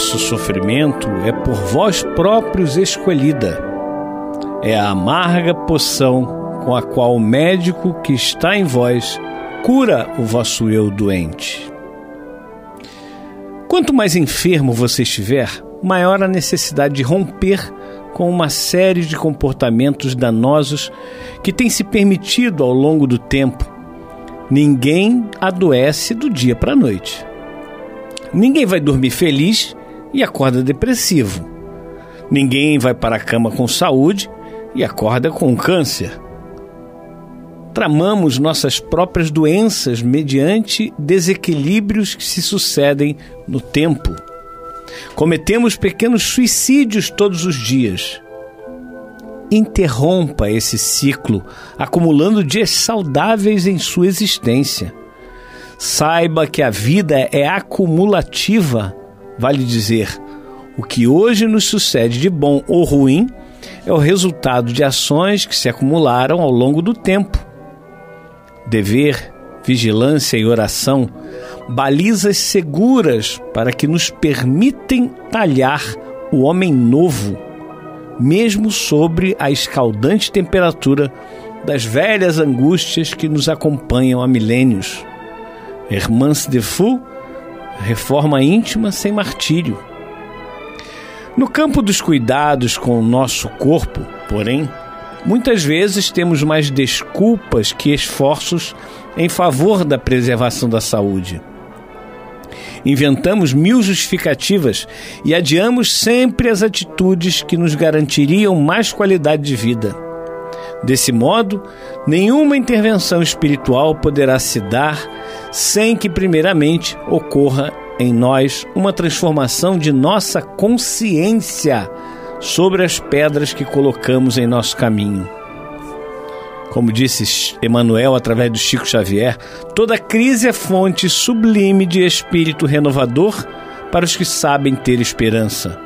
Vosso sofrimento é por vós próprios escolhida. É a amarga poção com a qual o médico que está em vós cura o vosso eu doente. Quanto mais enfermo você estiver, maior a necessidade de romper com uma série de comportamentos danosos que têm se permitido ao longo do tempo. Ninguém adoece do dia para a noite. Ninguém vai dormir feliz e acorda depressivo. Ninguém vai para a cama com saúde e acorda com câncer. Tramamos nossas próprias doenças mediante desequilíbrios que se sucedem no tempo. Cometemos pequenos suicídios todos os dias. Interrompa esse ciclo, acumulando dias saudáveis em sua existência. Saiba que a vida é acumulativa, vale dizer, o que hoje nos sucede de bom ou ruim é o resultado de ações que se acumularam ao longo do tempo. Dever, vigilância e oração, balizas seguras para que nos permitem talhar o homem novo, mesmo sobre a escaldante temperatura das velhas angústias que nos acompanham há milênios. Hermance de Fou, reforma íntima sem martírio. No campo dos cuidados com o nosso corpo, porém, muitas vezes temos mais desculpas que esforços em favor da preservação da saúde. Inventamos mil justificativas e adiamos sempre as atitudes que nos garantiriam mais qualidade de vida. Desse modo, nenhuma intervenção espiritual poderá se dar sem que, primeiramente, ocorra em nós uma transformação de nossa consciência sobre as pedras que colocamos em nosso caminho. Como disse Emmanuel através do Chico Xavier, toda crise é fonte sublime de espírito renovador para os que sabem ter esperança.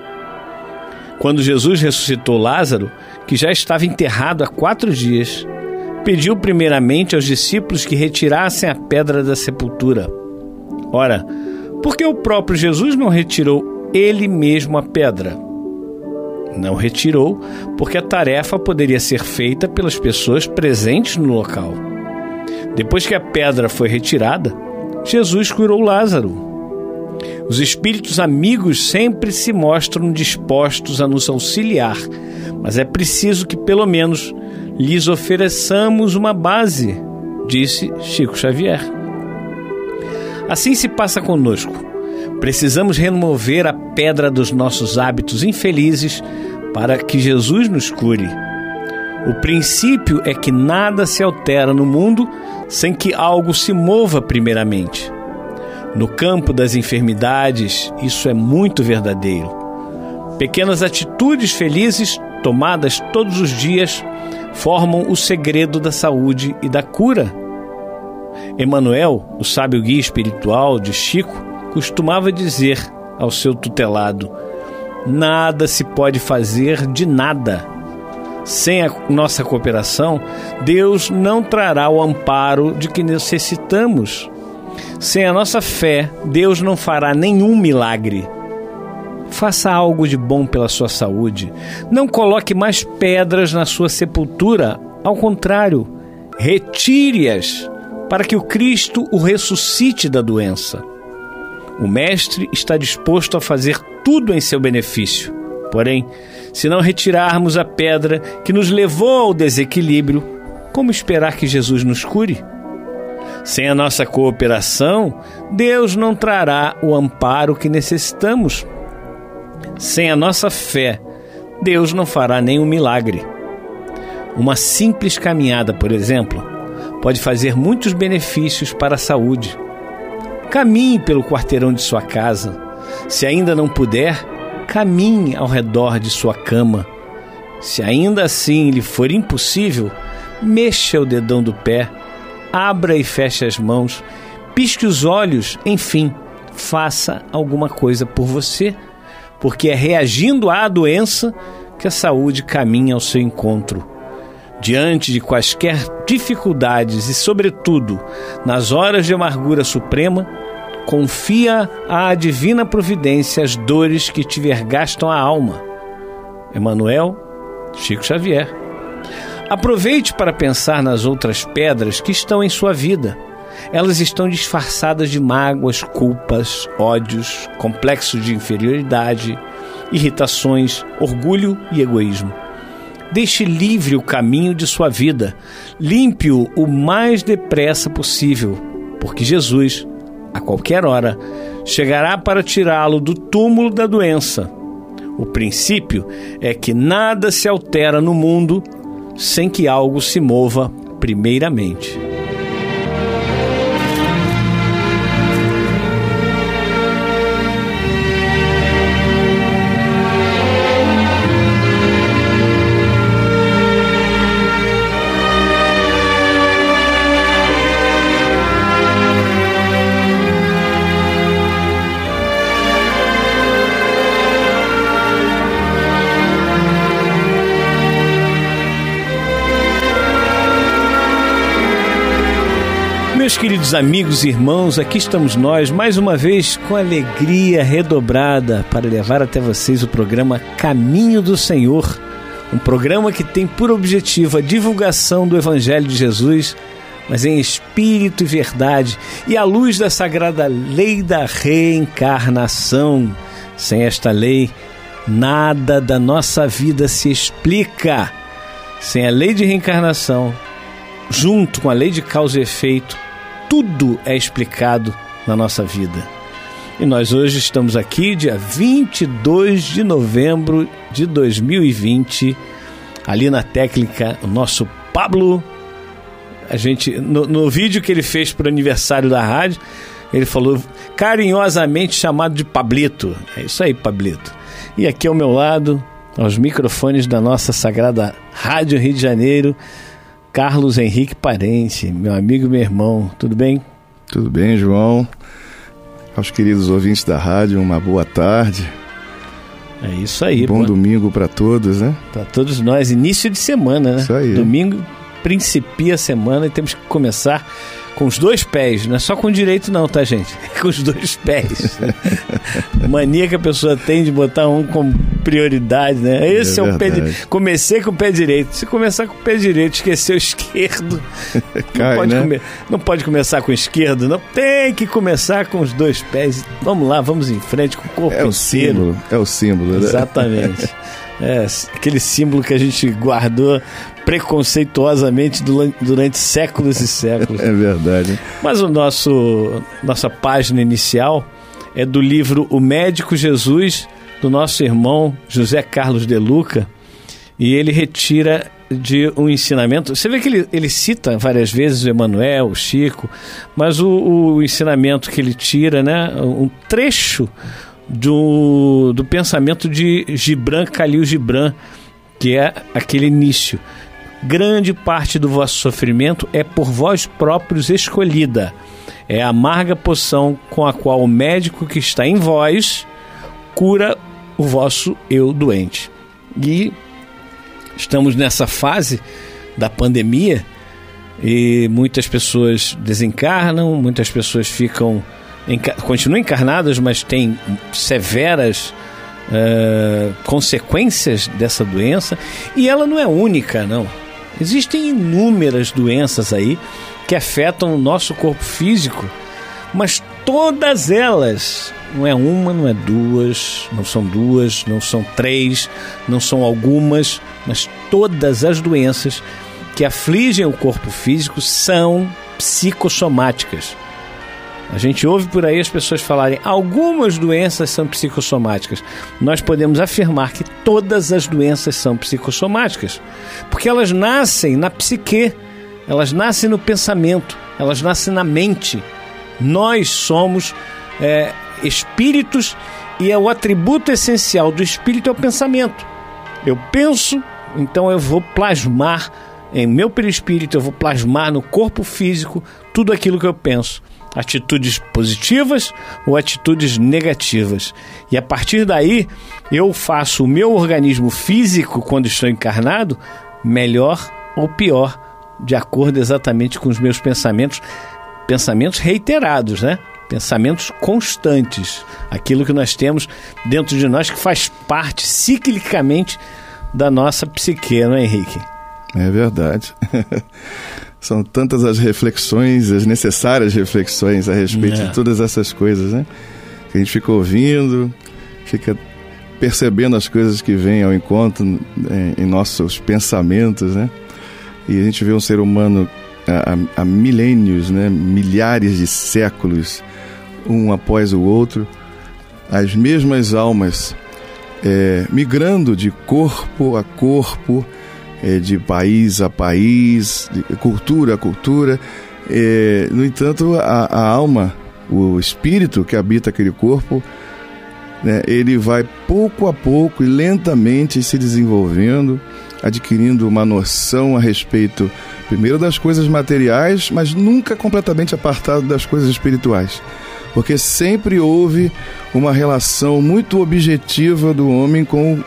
Quando Jesus ressuscitou Lázaro, que já estava enterrado há quatro dias, pediu primeiramente aos discípulos que retirassem a pedra da sepultura. Ora, por que o próprio Jesus não retirou ele mesmo a pedra? Não retirou, porque a tarefa poderia ser feita pelas pessoas presentes no local. Depois que a pedra foi retirada, Jesus curou Lázaro. Os espíritos amigos sempre se mostram dispostos a nos auxiliar, mas é preciso que, pelo menos, lhes ofereçamos uma base, disse Chico Xavier. Assim se passa conosco. Precisamos remover a pedra dos nossos hábitos infelizes para que Jesus nos cure. O princípio é que nada se altera no mundo sem que algo se mova primeiramente. No campo das enfermidades, isso é muito verdadeiro. Pequenas atitudes felizes, tomadas todos os dias, formam o segredo da saúde e da cura. Emanuel, o sábio guia espiritual de Chico, costumava dizer ao seu tutelado: Nada se pode fazer de nada sem a nossa cooperação, Deus não trará o amparo de que necessitamos. Sem a nossa fé, Deus não fará nenhum milagre. Faça algo de bom pela sua saúde. Não coloque mais pedras na sua sepultura. Ao contrário, retire-as para que o Cristo o ressuscite da doença. O Mestre está disposto a fazer tudo em seu benefício. Porém, se não retirarmos a pedra que nos levou ao desequilíbrio, como esperar que Jesus nos cure? Sem a nossa cooperação, Deus não trará o amparo que necessitamos. Sem a nossa fé, Deus não fará nenhum milagre. Uma simples caminhada, por exemplo, pode fazer muitos benefícios para a saúde. Caminhe pelo quarteirão de sua casa. Se ainda não puder, caminhe ao redor de sua cama. Se ainda assim lhe for impossível, mexa o dedão do pé, abra e feche as mãos, pisque os olhos, enfim, faça alguma coisa por você, porque é reagindo à doença que a saúde caminha ao seu encontro. Diante de quaisquer dificuldades e, sobretudo, nas horas de amargura suprema, confia à divina providência as dores que te vergastam a alma. Emmanuel, Chico Xavier. Aproveite para pensar nas outras pedras que estão em sua vida. Elas estão disfarçadas de mágoas, culpas, ódios, complexos de inferioridade, irritações, orgulho e egoísmo. Deixe livre o caminho de sua vida, limpe-o o mais depressa possível, porque Jesus a qualquer hora, chegará para tirá-lo do túmulo da doença. O princípio é que nada se altera no mundo sem que algo se mova primeiramente. Meus queridos amigos e irmãos, aqui estamos nós mais uma vez com alegria redobrada para levar até vocês o programa Caminho do Senhor, um programa que tem por objetivo a divulgação do Evangelho de Jesus, mas em espírito e verdade, e à luz da sagrada lei da reencarnação. Sem esta lei, nada da nossa vida se explica. Sem a lei de reencarnação, junto com a lei de causa e efeito, tudo é explicado na nossa vida. E nós hoje estamos aqui, dia 22 de novembro de 2020, ali na técnica, o nosso Pablo. A gente, no, no vídeo que ele fez para o aniversário da rádio, ele falou carinhosamente chamado de Pablito. É isso aí, Pablito. E aqui ao meu lado, aos microfones da nossa sagrada Rádio Rio de Janeiro, Carlos Henrique Parente, meu amigo e meu irmão. Tudo bem? Tudo bem, João. Aos queridos ouvintes da rádio, uma boa tarde. É isso aí. Bom pô. domingo para todos, né? Para todos nós. Início de semana, né? Isso aí. Domingo principia a semana e temos que começar com os dois pés, não é só com o direito não, tá gente? É com os dois pés. Mania que a pessoa tem de botar um como prioridade, né? Esse é, é o pé direito. Comecei com o pé direito. Se começar com o pé direito, esquecer o esquerdo, Cai, não, pode né? come... não pode começar com o esquerdo, não. Tem que começar com os dois pés. Vamos lá, vamos em frente com o corpo é o inteiro. Símbolo, é o símbolo, né? É, aquele símbolo que a gente guardou preconceituosamente durante séculos e séculos. É verdade. Mas o nosso nossa página inicial é do livro O Médico Jesus do nosso irmão José Carlos de Luca e ele retira de um ensinamento. Você vê que ele, ele cita várias vezes o Emanuel, o Chico, mas o, o, ensinamento que ele tira, né, um trecho do, do pensamento de Gibran Khalil Gibran, que é aquele início. Grande parte do vosso sofrimento é por vós próprios escolhida. É a amarga poção com a qual o médico que está em vós cura o vosso eu doente. E estamos nessa fase da pandemia e muitas pessoas desencarnam, muitas pessoas ficam continuam encarnadas, mas têm severas uh, consequências dessa doença e ela não é única, não. Existem inúmeras doenças aí que afetam o nosso corpo físico, mas todas elas não é uma, não é duas, não são duas, não são três, não são algumas, mas todas as doenças que afligem o corpo físico são psicossomáticas. A gente ouve por aí as pessoas falarem algumas doenças são psicossomáticas. Nós podemos afirmar que todas as doenças são psicossomáticas, porque elas nascem na psique, elas nascem no pensamento, elas nascem na mente. Nós somos é, espíritos e é o atributo essencial do espírito é o pensamento. Eu penso, então eu vou plasmar em meu perispírito, eu vou plasmar no corpo físico tudo aquilo que eu penso. Atitudes positivas ou atitudes negativas. E a partir daí, eu faço o meu organismo físico, quando estou encarnado, melhor ou pior, de acordo exatamente com os meus pensamentos, pensamentos reiterados, né? pensamentos constantes, aquilo que nós temos dentro de nós que faz parte ciclicamente da nossa psique, não é, Henrique? É verdade. São tantas as reflexões, as necessárias reflexões a respeito é. de todas essas coisas, né? Que a gente fica ouvindo, fica percebendo as coisas que vêm ao encontro em, é, em nossos pensamentos, né? E a gente vê um ser humano há, há milênios, né? milhares de séculos, um após o outro, as mesmas almas é, migrando de corpo a corpo, de país a país, de cultura a cultura. É, no entanto, a, a, alma, o espírito que habita aquele corpo, né, ele vai pouco a pouco e lentamente se desenvolvendo, adquirindo uma noção a respeito, primeiro, das coisas materiais, mas nunca completamente apartado das coisas espirituais porque sempre houve uma relação muito objetiva do homem com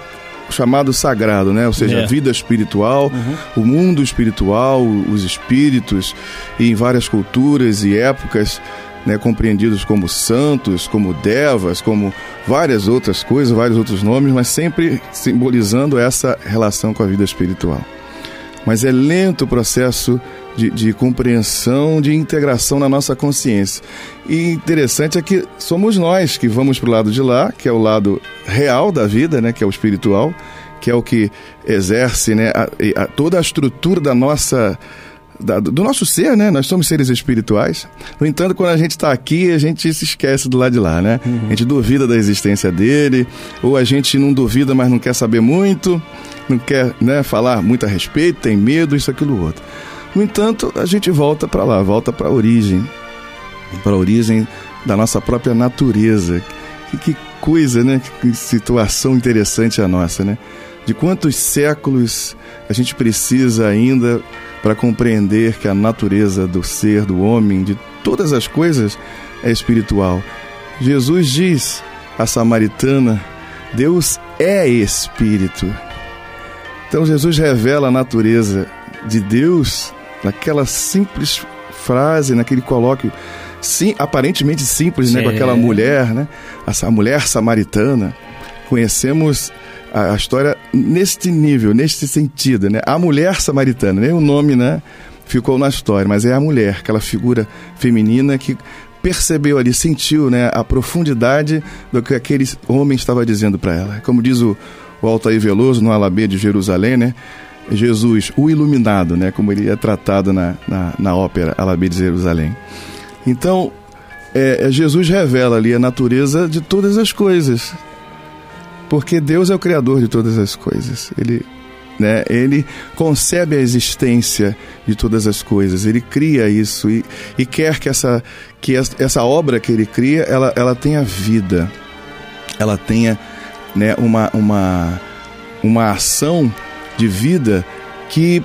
chamado sagrado, né? Ou seja, a é. vida espiritual, uhum. o mundo espiritual, os espíritos, e em várias culturas e épocas, né, compreendidos como santos, como devas, como várias outras coisas, vários outros nomes, mas sempre simbolizando essa relação com a vida espiritual. Mas é lento o processo de, de compreensão, de integração na nossa consciência. E interessante é que somos nós que vamos para o lado de lá, que é o lado real da vida, né, que é o espiritual, que é o que exerce né, a, a, toda a estrutura da nossa da, do nosso ser, né? Nós somos seres espirituais. No entanto, quando a gente está aqui, a gente se esquece do lado de lá, né? Uhum. A gente duvida da existência dele, ou a gente não duvida, mas não quer saber muito, não quer né, falar muito a respeito, tem medo, isso, aquilo, outro. No entanto, a gente volta para lá, volta para a origem, para a origem da nossa própria natureza. Que, que coisa, né? Que situação interessante a nossa, né? De quantos séculos a gente precisa ainda para compreender que a natureza do ser, do homem, de todas as coisas é espiritual. Jesus diz à samaritana: Deus é espírito. Então Jesus revela a natureza de Deus naquela simples frase, naquele colóquio sim, aparentemente simples, né, com aquela mulher, né, essa mulher samaritana. Conhecemos a, a, história neste nível, neste sentido, né? A mulher samaritana, nem o nome, né, ficou na história, mas é a mulher, aquela figura feminina que percebeu ali, sentiu, né, a profundidade do que aquele homem estava dizendo para ela. Como diz o, o Altair Veloso no Alabê de Jerusalém, né? Jesus, o iluminado, né, como ele é tratado na, na, na ópera Alabê de Jerusalém. Então, é, é, Jesus revela ali a natureza de todas as coisas, porque Deus é o criador de todas as coisas. Ele né? Ele concebe a existência de todas as coisas, ele cria isso e, e quer que essa, que essa obra que ele cria, ela, ela tenha vida, ela tenha né, uma, uma, uma ação de vida que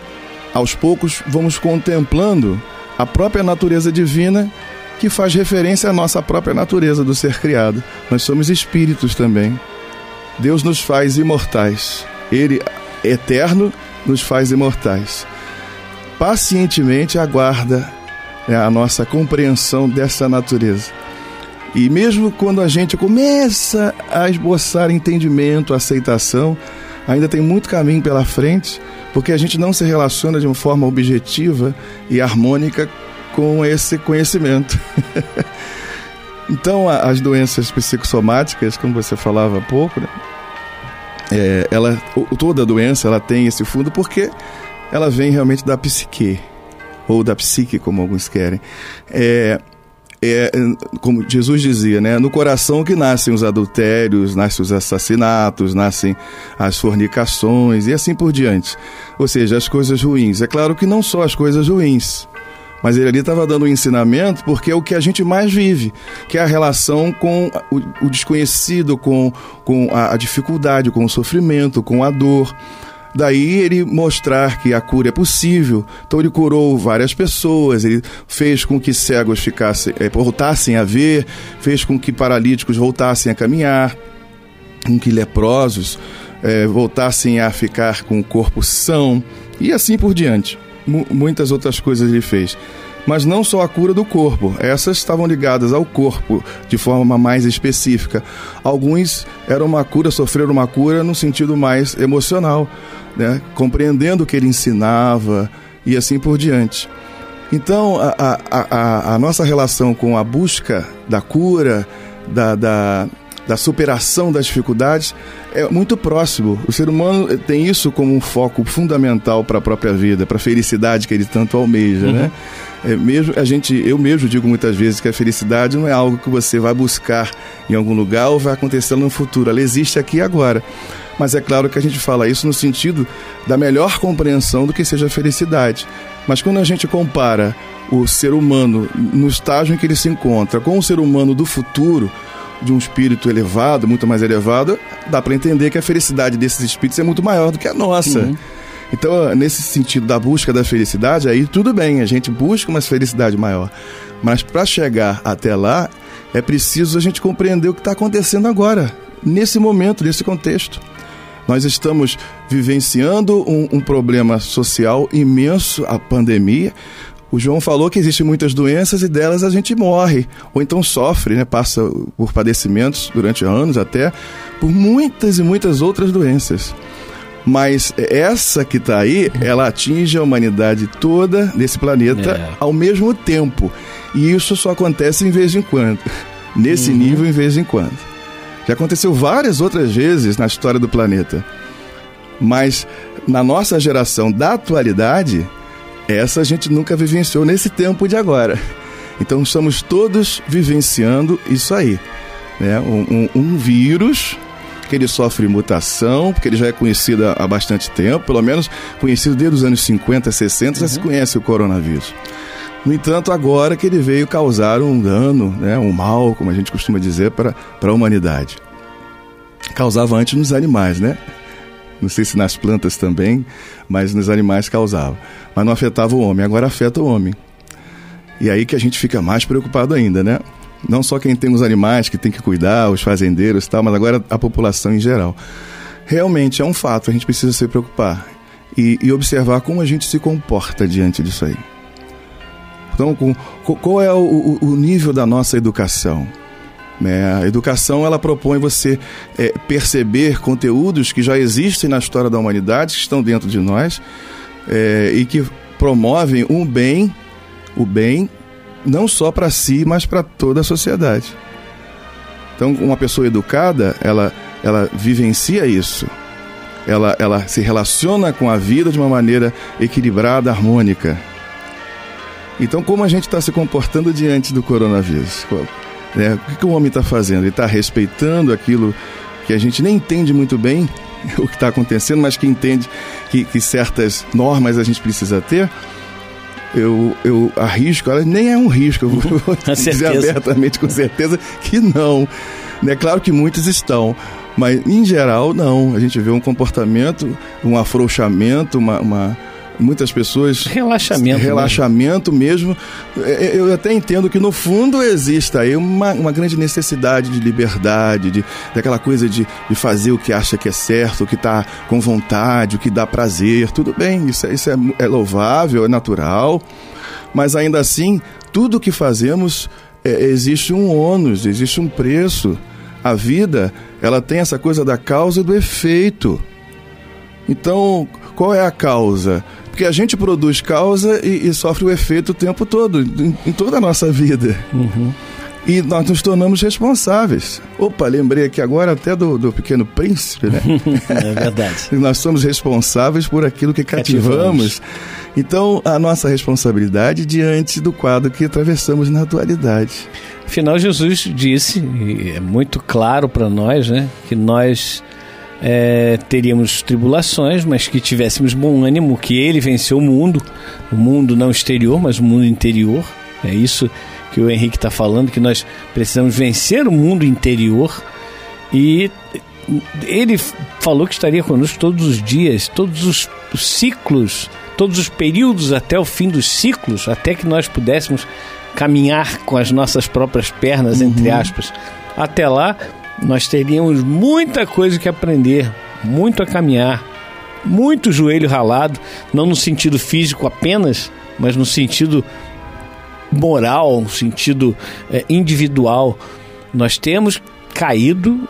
aos poucos vamos contemplando a própria natureza divina que faz referência à nossa própria natureza do ser criado. Nós somos espíritos também. Deus nos faz imortais. Ele, eterno, nos faz imortais. Pacientemente aguarda né, a nossa compreensão dessa natureza. E mesmo quando a gente começa a esboçar entendimento, aceitação, ainda tem muito caminho pela frente, porque a gente não se relaciona de uma forma objetiva e harmônica com esse conhecimento. então, as doenças psicossomáticas, como você falava há pouco, né? é, ela, toda doença ela tem esse fundo porque ela vem realmente da psique, ou da psique, como alguns querem. É, é, como Jesus dizia, né? No coração que nascem os adultérios, nascem os assassinatos, nascem as fornicações e assim por diante. Ou seja, as coisas ruins. É claro que não só as coisas ruins, mas ele ali estava dando um ensinamento porque é o que a gente mais vive, que é a relação com o, o desconhecido, com, com a, a dificuldade, com o sofrimento, com a dor. Daí ele mostrar que a cura é possível. Então ele curou várias pessoas, ele fez com que cegos ficassem, é, voltassem a ver, fez com que paralíticos voltassem a caminhar, com que leprosos é, voltassem a ficar com o corpo são e assim por diante. M muitas outras coisas ele fez mas não só a cura do corpo. Essas estavam ligadas ao corpo de forma mais específica. Alguns eram uma cura, sofreram uma cura no sentido mais emocional, né? compreendendo o que ele ensinava e assim por diante. Então, a, a, a, a nossa relação com a busca da cura, da, da, da superação das dificuldades, é muito próximo. O ser humano tem isso como um foco fundamental para a própria vida, para a felicidade que ele tanto almeja, uhum. né? É, mesmo a gente, eu mesmo digo muitas vezes que a felicidade não é algo que você vai buscar em algum lugar ou vai acontecer no futuro. Ela existe aqui e agora. Mas é claro que a gente fala isso no sentido da melhor compreensão do que seja a felicidade. Mas quando a gente compara o ser humano no estágio em que ele se encontra com o ser humano do futuro, de um espírito elevado, muito mais elevado, dá para entender que a felicidade desses espíritos é muito maior do que a nossa. Uhum. Então, nesse sentido da busca da felicidade, aí tudo bem, a gente busca uma felicidade maior. Mas para chegar até lá, é preciso a gente compreender o que está acontecendo agora, nesse momento, nesse contexto. Nós estamos vivenciando um, um problema social imenso, a pandemia. O João falou que existem muitas doenças e delas a gente morre, ou então sofre, né? passa por padecimentos durante anos até, por muitas e muitas outras doenças. Mas essa que está aí, ela atinge a humanidade toda nesse planeta é. ao mesmo tempo. E isso só acontece em vez em quando. Nesse uhum. nível, em vez em quando. Já aconteceu várias outras vezes na história do planeta. Mas na nossa geração da atualidade, essa a gente nunca vivenciou nesse tempo de agora. Então estamos todos vivenciando isso aí. Né? Um, um, um vírus que ele sofre mutação, porque ele já é conhecido há bastante tempo, pelo menos conhecido desde os anos 50, 60, uhum. já se uhum. conhece o coronavírus. No entanto, agora que ele veio causar um dano, né, um mal, como a gente costuma dizer, para, para a humanidade. Causava antes nos animais, né? Não sei se nas plantas também, mas nos animais causava. Mas não afetava o homem, agora afeta o homem. E aí que a gente fica mais preocupado ainda, né? Não só quem tem os animais que tem que cuidar, os fazendeiros e tal, mas agora a população em geral. Realmente é um fato, a gente precisa se preocupar e, e observar como a gente se comporta diante disso aí. Então, com, qual é o, o, nível da nossa educação? Né? A educação ela propõe você é, perceber conteúdos que já existem na história da humanidade, que estão dentro de nós é, e que promovem um bem, o bem não só para si, mas para toda a sociedade. Então, uma pessoa educada, ela, ela vivencia isso. Ela, ela se relaciona com a vida de uma maneira equilibrada, harmônica. Então, como a gente está se comportando diante do coronavírus? Né? O que, que o homem está fazendo? Ele está respeitando aquilo que a gente nem entende muito bem, o que está acontecendo, mas que entende que, que certas normas a gente precisa ter, eu, eu arrisco, ela nem é um risco, eu vou dizer abertamente com certeza que não. É claro que muitos estão, mas em geral não. A gente vê um comportamento, um afrouxamento, uma, uma muitas pessoas. Relaxamento. Né? Relaxamento mesmo. mesmo. É, é, eu até entendo que no fundo exista aí uma, uma grande necessidade de liberdade, de, daquela coisa de, de fazer o que acha que é certo, o que está com vontade, o que dá prazer. Tudo bem, isso, é, isso é, é louvável, é natural. Mas ainda assim, tudo que fazemos é, existe um ônus, existe um preço. A vida, ela tem essa coisa da causa e do efeito. Então, qual é a causa? Porque a gente produz causa e, e sofre o efeito o tempo todo, em, em toda a nossa vida. Uhum. E nós nos tornamos responsáveis. Opa, lembrei aqui agora até do, do Pequeno Príncipe, né? é verdade. nós somos responsáveis por aquilo que cativamos. cativamos. Então, a nossa responsabilidade diante do quadro que atravessamos na atualidade. Afinal, Jesus disse, e é muito claro para nós, né, que nós é, teríamos tribulações, mas que tivéssemos bom ânimo, que ele venceu o mundo, o mundo não exterior, mas o mundo interior. É isso que o Henrique está falando, que nós precisamos vencer o mundo interior. E ele falou que estaria conosco todos os dias, todos os ciclos, todos os períodos até o fim dos ciclos, até que nós pudéssemos caminhar com as nossas próprias pernas, uhum. entre aspas. Até lá, nós teríamos muita coisa que aprender, muito a caminhar, muito joelho ralado, não no sentido físico apenas, mas no sentido moral, no sentido é, individual. Nós temos caído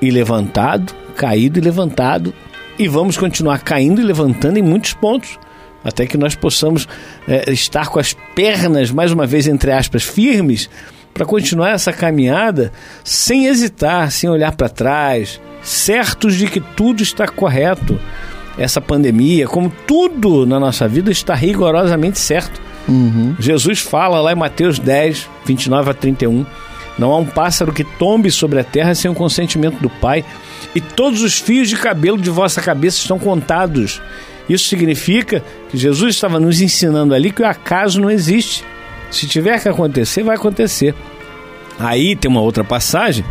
e levantado, caído e levantado, e vamos continuar caindo e levantando em muitos pontos, até que nós possamos é, estar com as pernas, mais uma vez, entre aspas, firmes para continuar essa caminhada sem hesitar, sem olhar para trás, certos de que tudo está correto. Essa pandemia, como tudo na nossa vida, está rigorosamente certo. Uhum. Jesus fala lá em Mateus 10, 29 a 31. Não há um pássaro que tombe sobre a terra sem o consentimento do Pai, e todos os fios de cabelo de vossa cabeça estão contados. Isso significa que Jesus estava nos ensinando ali que o acaso não existe. Se tiver que acontecer, vai acontecer. Aí tem uma outra passagem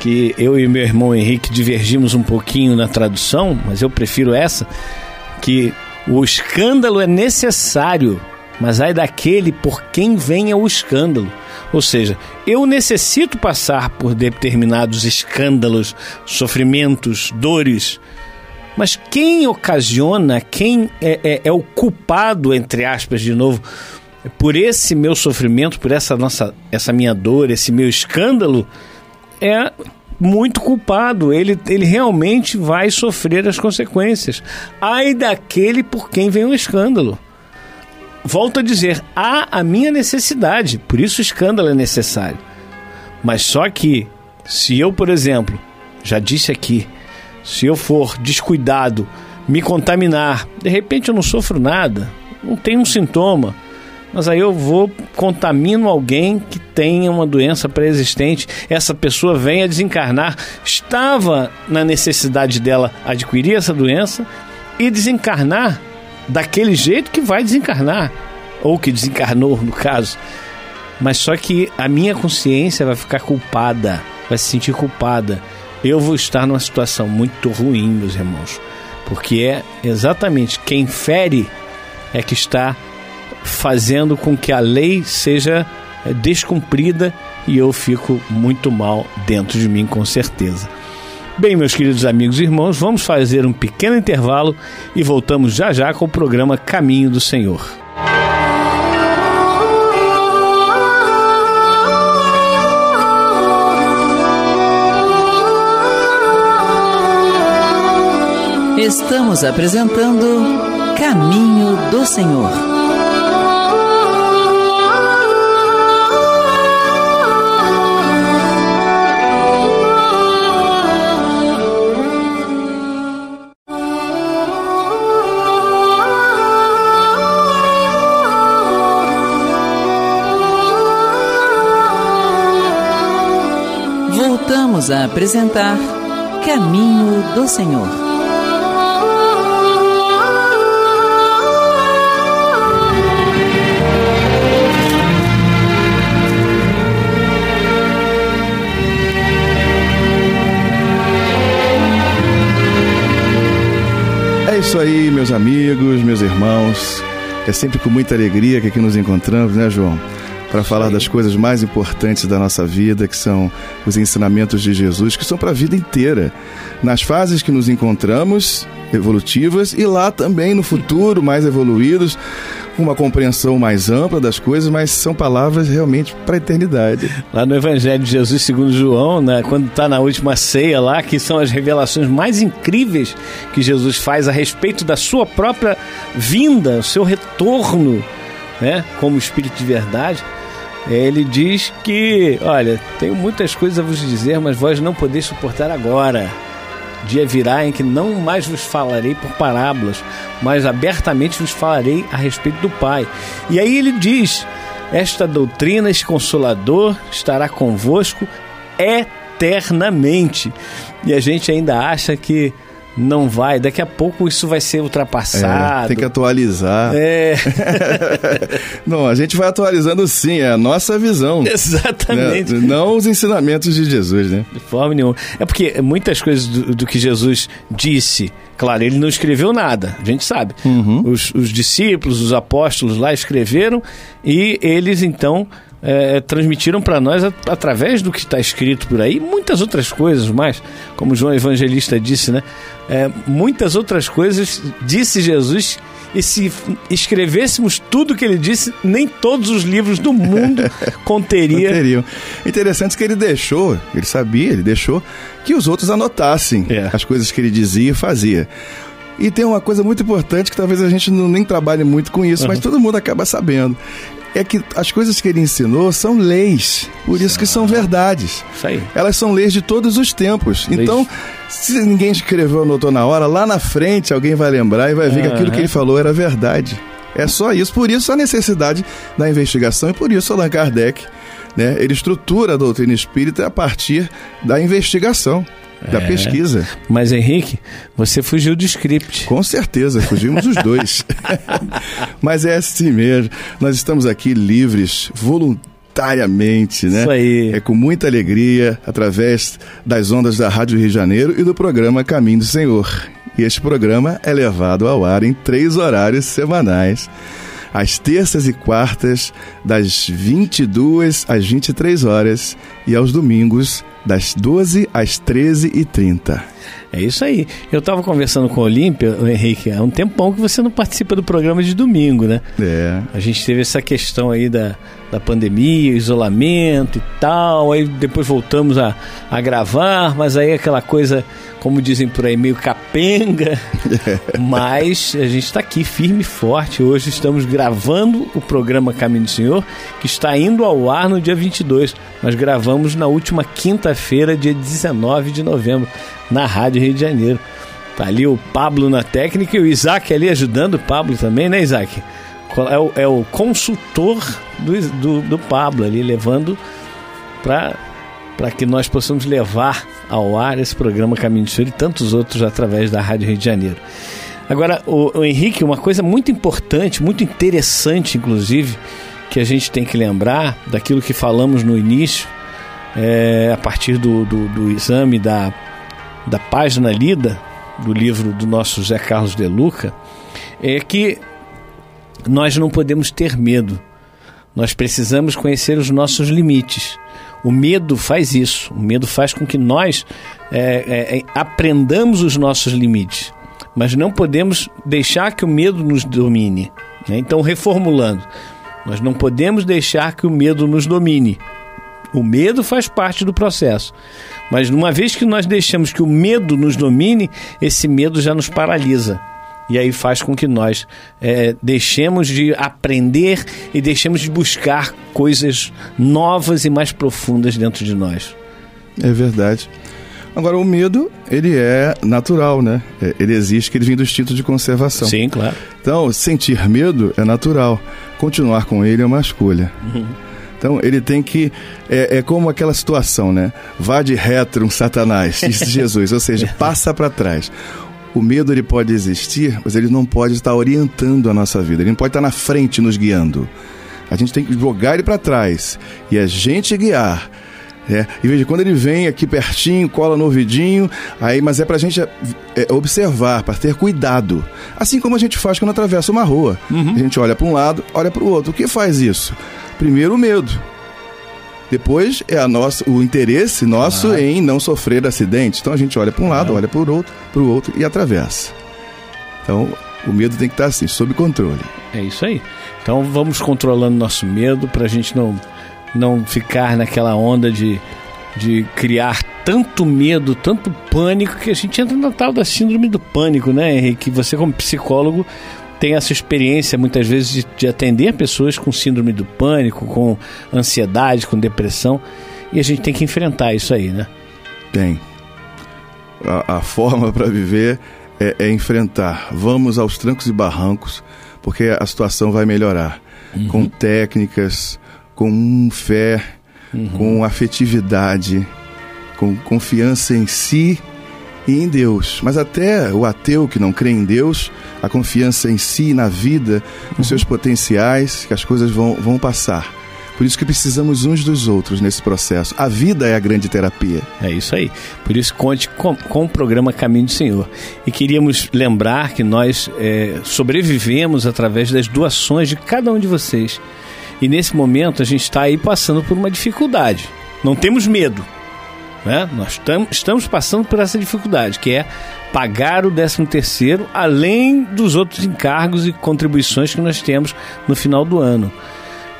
que eu e meu irmão Henrique divergimos um pouquinho na tradução, mas eu prefiro essa, que o escândalo é necessário, mas ai daquele por quem venha o escândalo. Ou seja, eu necessito passar por determinados escândalos, sofrimentos, dores, mas quem ocasiona, quem é, é, é o culpado, entre aspas, de novo, por esse meu sofrimento, por essa nossa, essa minha dor, esse meu escândalo, é muito culpado. Ele, ele realmente vai sofrer as consequências. Ai daquele por quem vem o escândalo. Volto a dizer, há a minha necessidade, por isso o escândalo é necessário. Mas só que, se eu, por exemplo, já disse aqui, se eu for descuidado, me contaminar, de repente eu não sofro nada, não tenho um sintoma mas aí eu vou, contamino alguém que tenha uma doença pré-existente, essa pessoa vem a desencarnar, estava na necessidade dela adquirir essa doença e desencarnar daquele jeito que vai desencarnar, ou que desencarnou no caso. Mas só que a minha consciência vai ficar culpada, vai se sentir culpada. Eu vou estar numa situação muito ruim, meus irmãos, porque é exatamente quem fere é que está fazendo com que a lei seja eh, descumprida e eu fico muito mal dentro de mim, com certeza. Bem, meus queridos amigos e irmãos, vamos fazer um pequeno intervalo e voltamos já já com o programa Caminho do Senhor. Estamos apresentando Caminho do Senhor. Voltamos a apresentar Caminho do Senhor. É isso aí, meus amigos, meus irmãos. É sempre com muita alegria que aqui nos encontramos, né, João? Para falar das coisas mais importantes da nossa vida, que são os ensinamentos de Jesus, que são para a vida inteira. Nas fases que nos encontramos, evolutivas, e lá também no futuro, mais evoluídos, uma compreensão mais ampla das coisas, mas são palavras realmente para a eternidade. Lá no Evangelho de Jesus segundo João, né, quando está na última ceia lá, que são as revelações mais incríveis que Jesus faz a respeito da sua própria vinda, o seu retorno, né, como Espírito de verdade. Ele diz que, olha, tenho muitas coisas a vos dizer, mas vós não podeis suportar agora. Dia virá em que não mais vos falarei por parábolas, mas abertamente vos falarei a respeito do Pai. E aí ele diz: Esta doutrina, esse consolador, estará convosco eternamente. E a gente ainda acha que não vai, daqui a pouco isso vai ser ultrapassado. É, tem que atualizar. É. não, a gente vai atualizando sim, é a nossa visão. Exatamente. Né? Não os ensinamentos de Jesus, né? De forma nenhuma. É porque muitas coisas do, do que Jesus disse, claro, ele não escreveu nada, a gente sabe. Uhum. Os, os discípulos, os apóstolos lá escreveram e eles então é, transmitiram para nós através do que está escrito por aí, muitas outras coisas mais, como João Evangelista disse, né? É, muitas outras coisas disse Jesus e se escrevêssemos tudo que ele disse, nem todos os livros do mundo conteria. conteriam. Interessante que ele deixou, ele sabia, ele deixou que os outros anotassem é. as coisas que ele dizia e fazia. E tem uma coisa muito importante que talvez a gente não nem trabalhe muito com isso, uhum. mas todo mundo acaba sabendo é que as coisas que ele ensinou são leis, por isso que são verdades. Isso aí. Elas são leis de todos os tempos. Leis. Então, se ninguém escreveu, anotou na hora, lá na frente alguém vai lembrar e vai ver uhum. que aquilo que ele falou era verdade. É só isso. Por isso a necessidade da investigação e por isso Allan Kardec, né, ele estrutura a doutrina espírita a partir da investigação da é. pesquisa. Mas Henrique, você fugiu do script. Com certeza, fugimos os dois. Mas é assim mesmo. Nós estamos aqui livres, voluntariamente, né? Isso aí. É com muita alegria, através das ondas da Rádio Rio de Janeiro e do programa Caminho do Senhor. E este programa é levado ao ar em três horários semanais às terças e quartas, das 22 às 23 horas, e aos domingos, das 12 às 13h30. É isso aí. Eu estava conversando com o Olímpia, Henrique, há um tempão que você não participa do programa de domingo, né? É. A gente teve essa questão aí da, da pandemia, isolamento e tal, aí depois voltamos a, a gravar, mas aí aquela coisa, como dizem por aí, meio capenga. mas a gente está aqui firme e forte. Hoje estamos gravando o programa Caminho do Senhor, que está indo ao ar no dia 22. Nós gravamos na última quinta-feira, dia 19 de novembro na Rádio Rio de Janeiro. Tá ali o Pablo na técnica e o Isaac ali ajudando o Pablo também, né, Isaac? É o, é o consultor do, do, do Pablo ali, levando para que nós possamos levar ao ar esse programa Caminho de Senhor e tantos outros através da Rádio Rio de Janeiro. Agora, o, o Henrique, uma coisa muito importante, muito interessante, inclusive, que a gente tem que lembrar daquilo que falamos no início, é, a partir do, do, do exame da da página lida do livro do nosso Zé Carlos de Luca é que nós não podemos ter medo. Nós precisamos conhecer os nossos limites. O medo faz isso. O medo faz com que nós é, é, é aprendamos os nossos limites. Mas não podemos deixar que o medo nos domine. Né? Então, reformulando, nós não podemos deixar que o medo nos domine. O medo faz parte do processo. Mas uma vez que nós deixamos que o medo nos domine, esse medo já nos paralisa. E aí faz com que nós é, deixemos de aprender e deixemos de buscar coisas novas e mais profundas dentro de nós. É verdade. Agora, o medo, ele é natural, né? É, ele existe, que ele vem do instinto de conservação. Sim, claro. Então, sentir medo é natural. Continuar com ele é uma escolha. Uhum. Então ele tem que. É, é como aquela situação, né? Vá de retro um Satanás, disse Jesus, ou seja, passa para trás. O medo ele pode existir, mas ele não pode estar orientando a nossa vida, ele não pode estar na frente nos guiando. A gente tem que jogar ele para trás e a gente guiar É, e veja, quando ele vem aqui pertinho, cola no ouvidinho, aí, mas é pra gente é, observar, para ter cuidado. Assim como a gente faz quando atravessa uma rua. Uhum. A gente olha para um lado, olha para o outro. O que faz isso? Primeiro o medo. Depois é a nossa, o interesse nosso ah. em não sofrer acidente. Então a gente olha para um lado, olha para o outro, para o outro e atravessa. Então o medo tem que estar assim, sob controle. É isso aí. Então vamos controlando nosso medo para a gente não não ficar naquela onda de, de criar tanto medo, tanto pânico, que a gente entra na tal da síndrome do pânico, né, Henrique? Você, como psicólogo, tem essa experiência muitas vezes de, de atender pessoas com síndrome do pânico, com ansiedade, com depressão, e a gente tem que enfrentar isso aí, né? Tem. A, a forma para viver é, é, enfrentar. Vamos aos trancos e barrancos, porque a situação vai melhorar. Uhum. Com técnicas, com fé, uhum. com afetividade, com confiança em si e em Deus. Mas até o ateu que não crê em Deus, a confiança em si, na vida, nos seus potenciais, que as coisas vão, vão passar. Por isso que precisamos uns dos outros nesse processo. A vida é a grande terapia. É isso aí. Por isso conte com, com o programa Caminho do Senhor. E queríamos lembrar que nós é, sobrevivemos através das doações de cada um de vocês. E nesse momento a gente está aí passando por uma dificuldade. Não temos medo. Né? Nós tam, estamos passando por essa dificuldade, que é pagar o 13 terceiro, além dos outros encargos e contribuições que nós temos no final do ano.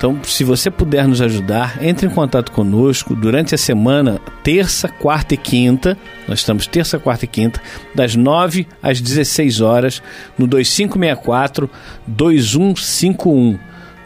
Então, se você puder nos ajudar, entre em contato conosco durante a semana, terça, quarta e quinta. Nós estamos terça, quarta e quinta, das 9 às 16 horas, no 2564 2151.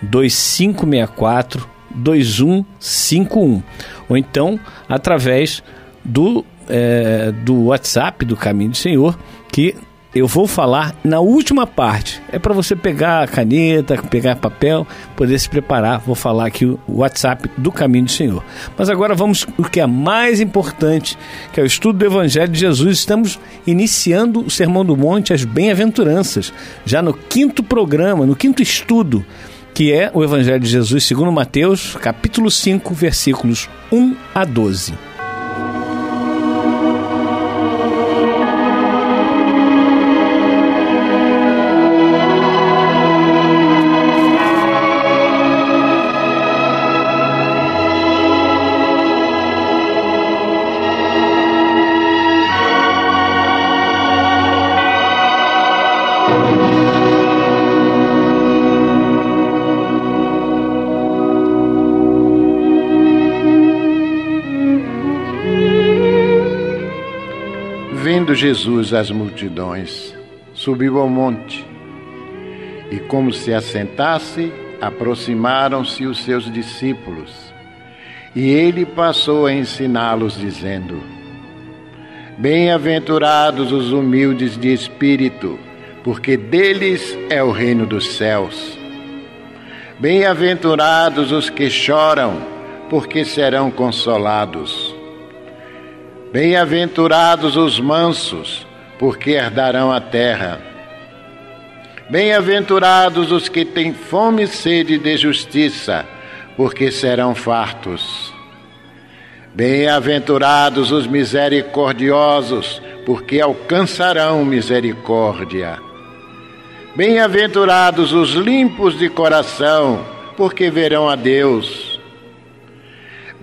2564 2151. Ou então através do, é, do WhatsApp do Caminho do Senhor, que eu vou falar na última parte. É para você pegar a caneta, pegar papel, poder se preparar. Vou falar aqui o WhatsApp do Caminho do Senhor. Mas agora vamos o que é mais importante, que é o estudo do Evangelho de Jesus. Estamos iniciando o Sermão do Monte, as Bem-aventuranças, já no quinto programa, no quinto estudo que é o Evangelho de Jesus segundo Mateus, capítulo 5, versículos 1 a 12. Jesus as multidões, subiu ao monte e, como se assentasse, aproximaram-se os seus discípulos. E ele passou a ensiná-los, dizendo: Bem-aventurados os humildes de espírito, porque deles é o reino dos céus. Bem-aventurados os que choram, porque serão consolados. Bem-aventurados os mansos, porque herdarão a terra. Bem-aventurados os que têm fome e sede de justiça, porque serão fartos. Bem-aventurados os misericordiosos, porque alcançarão misericórdia. Bem-aventurados os limpos de coração, porque verão a Deus.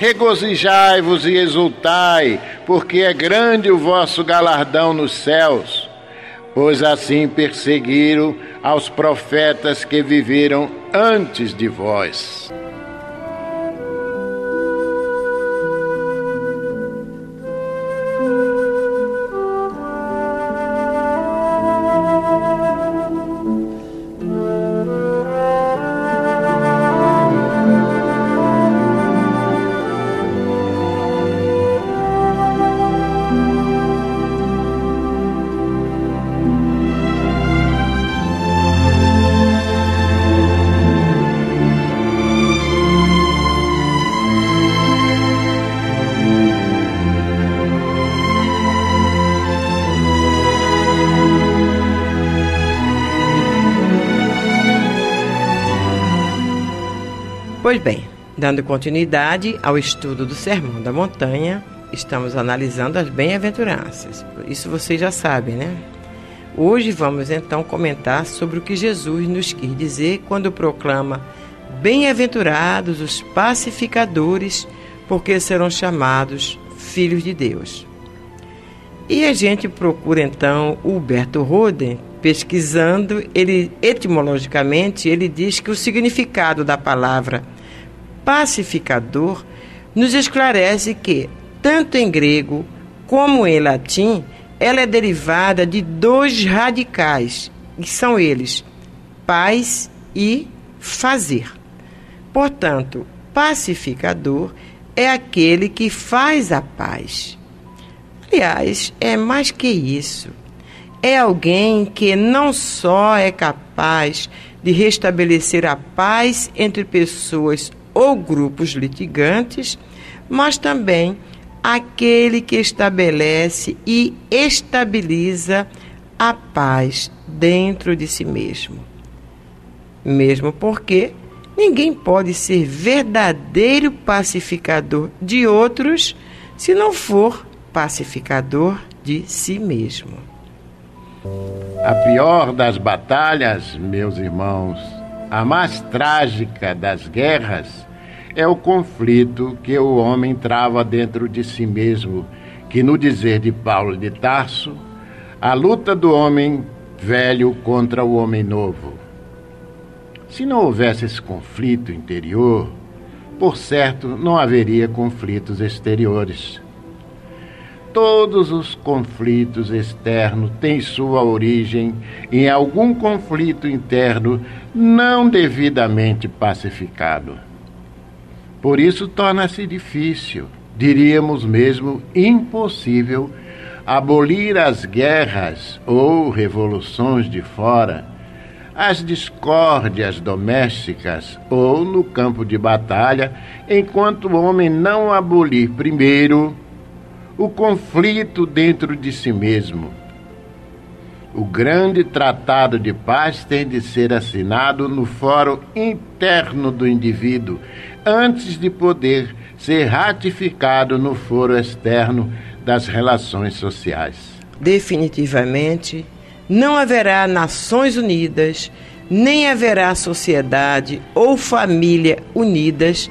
regozijai-vos e exultai, porque é grande o vosso galardão nos céus. Pois assim perseguiram aos profetas que viveram antes de vós. Dando continuidade ao estudo do Sermão da Montanha, estamos analisando as bem-aventuranças. Isso vocês já sabem, né? Hoje vamos então comentar sobre o que Jesus nos quis dizer quando proclama: Bem-aventurados os pacificadores, porque serão chamados filhos de Deus. E a gente procura então Huberto Roden, pesquisando, ele etimologicamente, ele diz que o significado da palavra pacificador nos esclarece que, tanto em grego como em latim, ela é derivada de dois radicais, que são eles paz e fazer. Portanto, pacificador é aquele que faz a paz. Aliás, é mais que isso. É alguém que não só é capaz de restabelecer a paz entre pessoas ou grupos litigantes, mas também aquele que estabelece e estabiliza a paz dentro de si mesmo. Mesmo porque ninguém pode ser verdadeiro pacificador de outros se não for pacificador de si mesmo. A pior das batalhas, meus irmãos, a mais trágica das guerras, é o conflito que o homem trava dentro de si mesmo, que, no dizer de Paulo de Tarso, a luta do homem velho contra o homem novo. Se não houvesse esse conflito interior, por certo não haveria conflitos exteriores. Todos os conflitos externos têm sua origem em algum conflito interno não devidamente pacificado. Por isso torna-se difícil, diríamos mesmo impossível, abolir as guerras ou revoluções de fora, as discórdias domésticas ou no campo de batalha, enquanto o homem não abolir primeiro o conflito dentro de si mesmo. O grande tratado de paz tem de ser assinado no fórum interno do indivíduo, antes de poder ser ratificado no foro externo das relações sociais. Definitivamente, não haverá Nações Unidas, nem haverá sociedade ou família unidas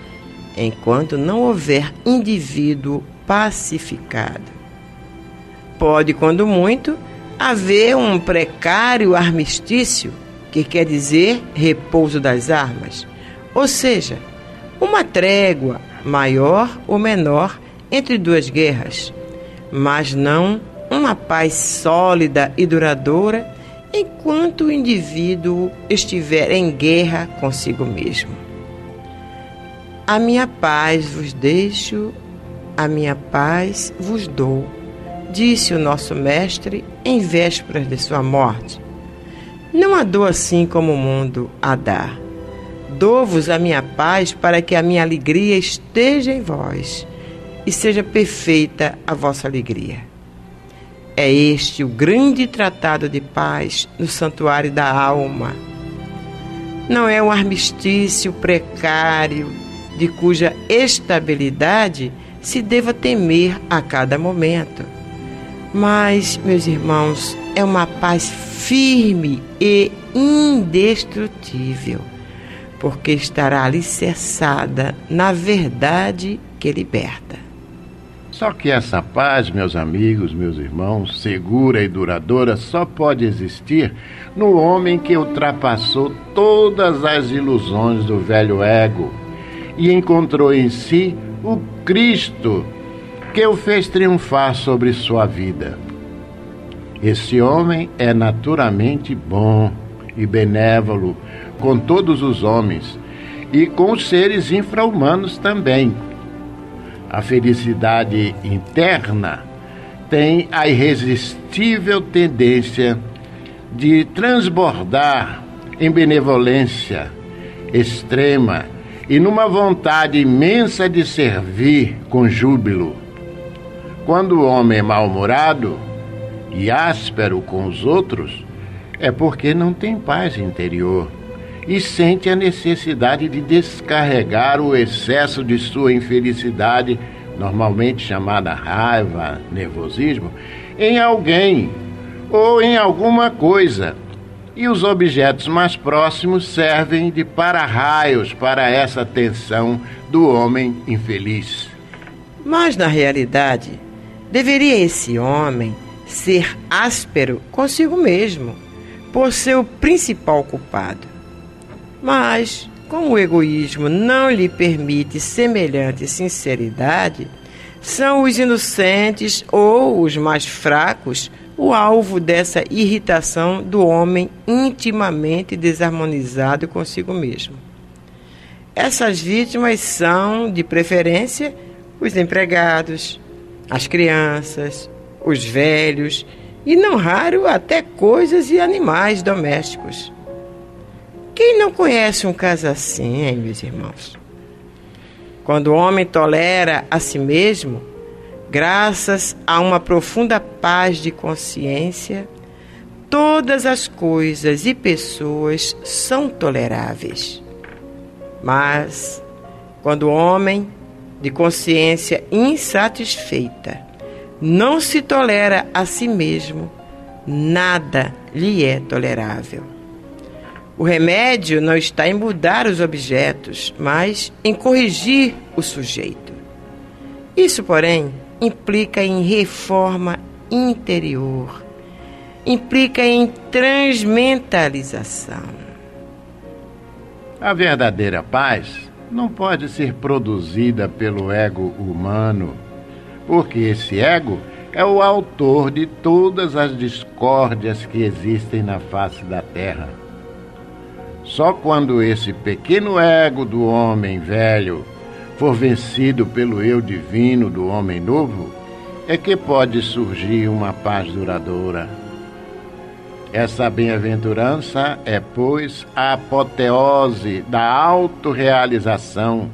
enquanto não houver indivíduo pacificado. Pode, quando muito, haver um precário armistício, que quer dizer repouso das armas, ou seja, uma trégua maior ou menor entre duas guerras, mas não uma paz sólida e duradoura enquanto o indivíduo estiver em guerra consigo mesmo. A minha paz vos deixo, a minha paz vos dou, disse o nosso Mestre em vésperas de sua morte. Não a dou assim como o mundo a dá. Dou-vos a minha paz para que a minha alegria esteja em vós e seja perfeita a vossa alegria. É este o grande tratado de paz no santuário da alma. Não é um armistício precário de cuja estabilidade se deva temer a cada momento. Mas, meus irmãos, é uma paz firme e indestrutível porque estará alicerçada na verdade que liberta. Só que essa paz, meus amigos, meus irmãos, segura e duradoura, só pode existir no homem que ultrapassou todas as ilusões do velho ego e encontrou em si o Cristo que o fez triunfar sobre sua vida. Esse homem é naturalmente bom e benévolo com todos os homens e com os seres infra-humanos também. A felicidade interna tem a irresistível tendência de transbordar em benevolência extrema e numa vontade imensa de servir com júbilo. Quando o homem é mal-humorado e áspero com os outros, é porque não tem paz interior e sente a necessidade de descarregar o excesso de sua infelicidade, normalmente chamada raiva, nervosismo, em alguém ou em alguma coisa. E os objetos mais próximos servem de para-raios para essa tensão do homem infeliz. Mas na realidade, deveria esse homem ser áspero consigo mesmo, por ser o principal culpado. Mas, como o egoísmo não lhe permite semelhante sinceridade, são os inocentes ou os mais fracos o alvo dessa irritação do homem intimamente desarmonizado consigo mesmo. Essas vítimas são, de preferência, os empregados, as crianças, os velhos e, não raro, até coisas e animais domésticos. Quem não conhece um caso assim, hein, meus irmãos? Quando o homem tolera a si mesmo, graças a uma profunda paz de consciência, todas as coisas e pessoas são toleráveis. Mas, quando o homem, de consciência insatisfeita, não se tolera a si mesmo, nada lhe é tolerável. O remédio não está em mudar os objetos, mas em corrigir o sujeito. Isso, porém, implica em reforma interior, implica em transmentalização. A verdadeira paz não pode ser produzida pelo ego humano porque esse ego é o autor de todas as discórdias que existem na face da terra. Só quando esse pequeno ego do homem velho for vencido pelo eu divino do homem novo, é que pode surgir uma paz duradoura. Essa bem-aventurança é, pois, a apoteose da autorrealização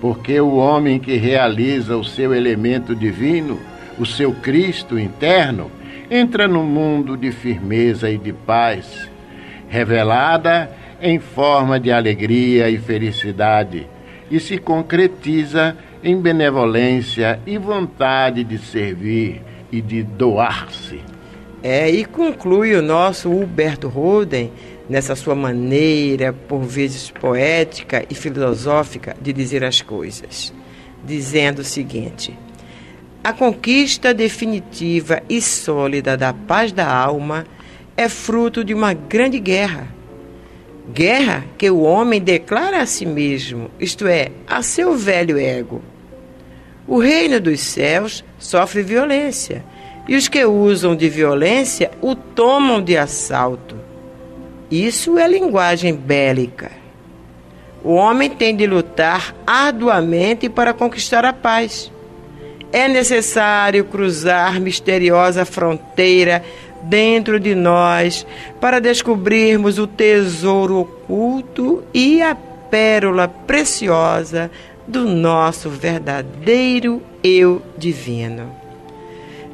porque o homem que realiza o seu elemento divino, o seu Cristo interno, entra no mundo de firmeza e de paz, revelada em forma de alegria e felicidade, e se concretiza em benevolência e vontade de servir e de doar-se. É, e conclui o nosso Huberto Roden nessa sua maneira, por vezes poética e filosófica, de dizer as coisas, dizendo o seguinte: A conquista definitiva e sólida da paz da alma é fruto de uma grande guerra. Guerra que o homem declara a si mesmo, isto é, a seu velho ego. O reino dos céus sofre violência, e os que usam de violência o tomam de assalto. Isso é linguagem bélica. O homem tem de lutar arduamente para conquistar a paz. É necessário cruzar misteriosa fronteira dentro de nós para descobrirmos o tesouro oculto e a pérola preciosa do nosso verdadeiro eu divino.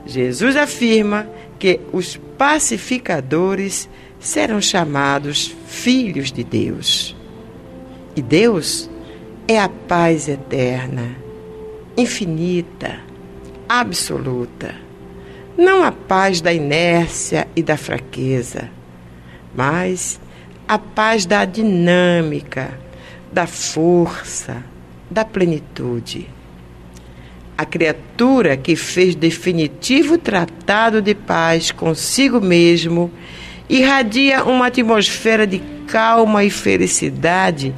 Jesus afirma que os pacificadores serão chamados filhos de Deus. E Deus é a paz eterna, infinita, absoluta. Não a paz da inércia e da fraqueza, mas a paz da dinâmica, da força, da plenitude. A criatura que fez definitivo tratado de paz consigo mesmo irradia uma atmosfera de calma e felicidade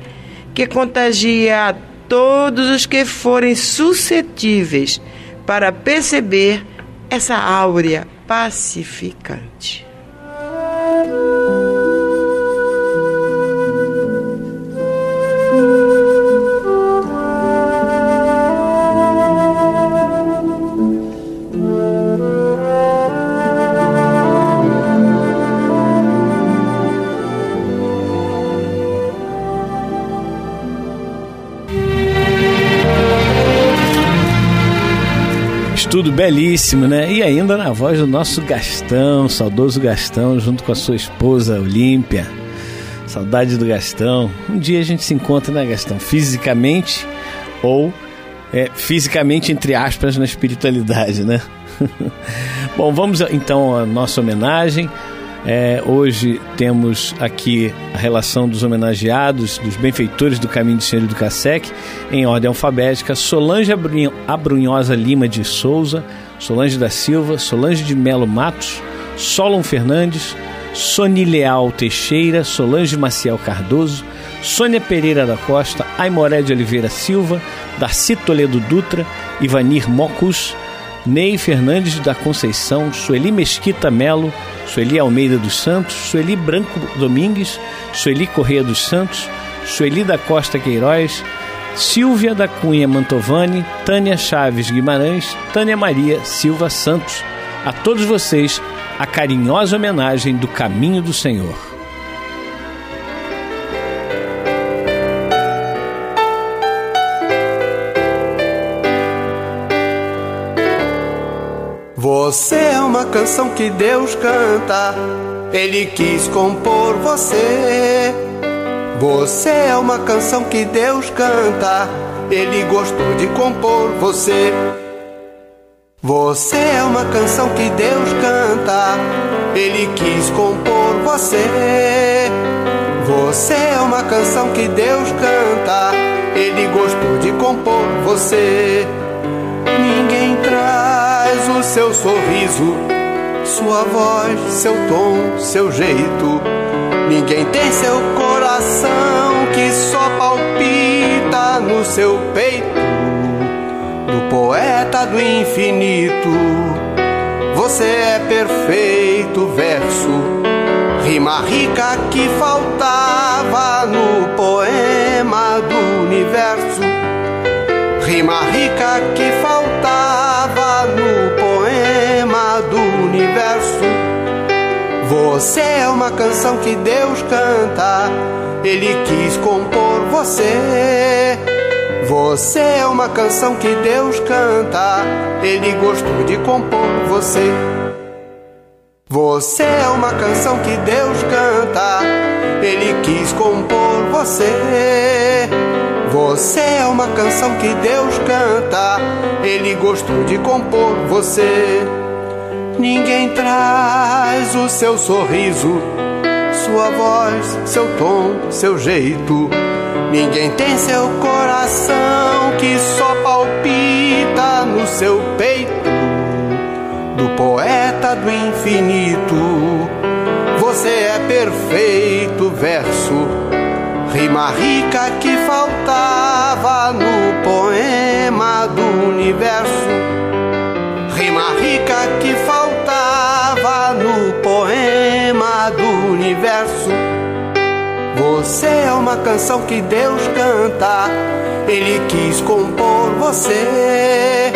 que contagia a todos os que forem suscetíveis para perceber essa áurea pacificante. Estudo belíssimo, né? E ainda na voz do nosso Gastão, saudoso Gastão, junto com a sua esposa Olímpia. Saudade do Gastão. Um dia a gente se encontra, né, Gastão? Fisicamente ou é, fisicamente, entre aspas, na espiritualidade, né? Bom, vamos então à nossa homenagem. É, hoje temos aqui a relação dos homenageados, dos benfeitores do Caminho do Senhor do Cassec, em ordem alfabética: Solange Abrunhosa Lima de Souza, Solange da Silva, Solange de Melo Matos, Solon Fernandes, Soni Leal Teixeira, Solange Maciel Cardoso, Sônia Pereira da Costa, Aimoré de Oliveira Silva, Darcy Toledo Dutra, Ivanir Mocus, Ney Fernandes da Conceição, Sueli Mesquita Melo, Sueli Almeida dos Santos, Sueli Branco Domingues, Sueli Correia dos Santos, Sueli da Costa Queiroz, Silvia da Cunha Mantovani, Tânia Chaves Guimarães, Tânia Maria Silva Santos. A todos vocês, a carinhosa homenagem do Caminho do Senhor. Você é uma canção que Deus canta, Ele quis compor você. Você é uma canção que Deus canta, Ele gostou de compor você. Você é uma canção que Deus canta, Ele quis compor você. Você é uma canção que Deus canta, Ele gostou de compor você. Ninguém seu sorriso, sua voz, seu tom, seu jeito. Ninguém tem seu coração que só palpita no seu peito. Do poeta do infinito, você é perfeito verso, rima rica que faltava no poema do universo rima rica que faltava universo. Você é uma canção que Deus canta, Ele quis compor você. Você é uma canção que Deus canta, Ele gostou de compor você. Você é uma canção que Deus canta, Ele quis compor você. Você é uma canção que Deus canta, Ele gostou de compor você. Ninguém traz o seu sorriso, sua voz, seu tom, seu jeito. Ninguém tem seu coração que só palpita no seu peito. Do poeta do infinito, você é perfeito verso Rima rica que faltava no poema do universo. Rima rica que faltava Você é uma canção que Deus canta, Ele quis compor você.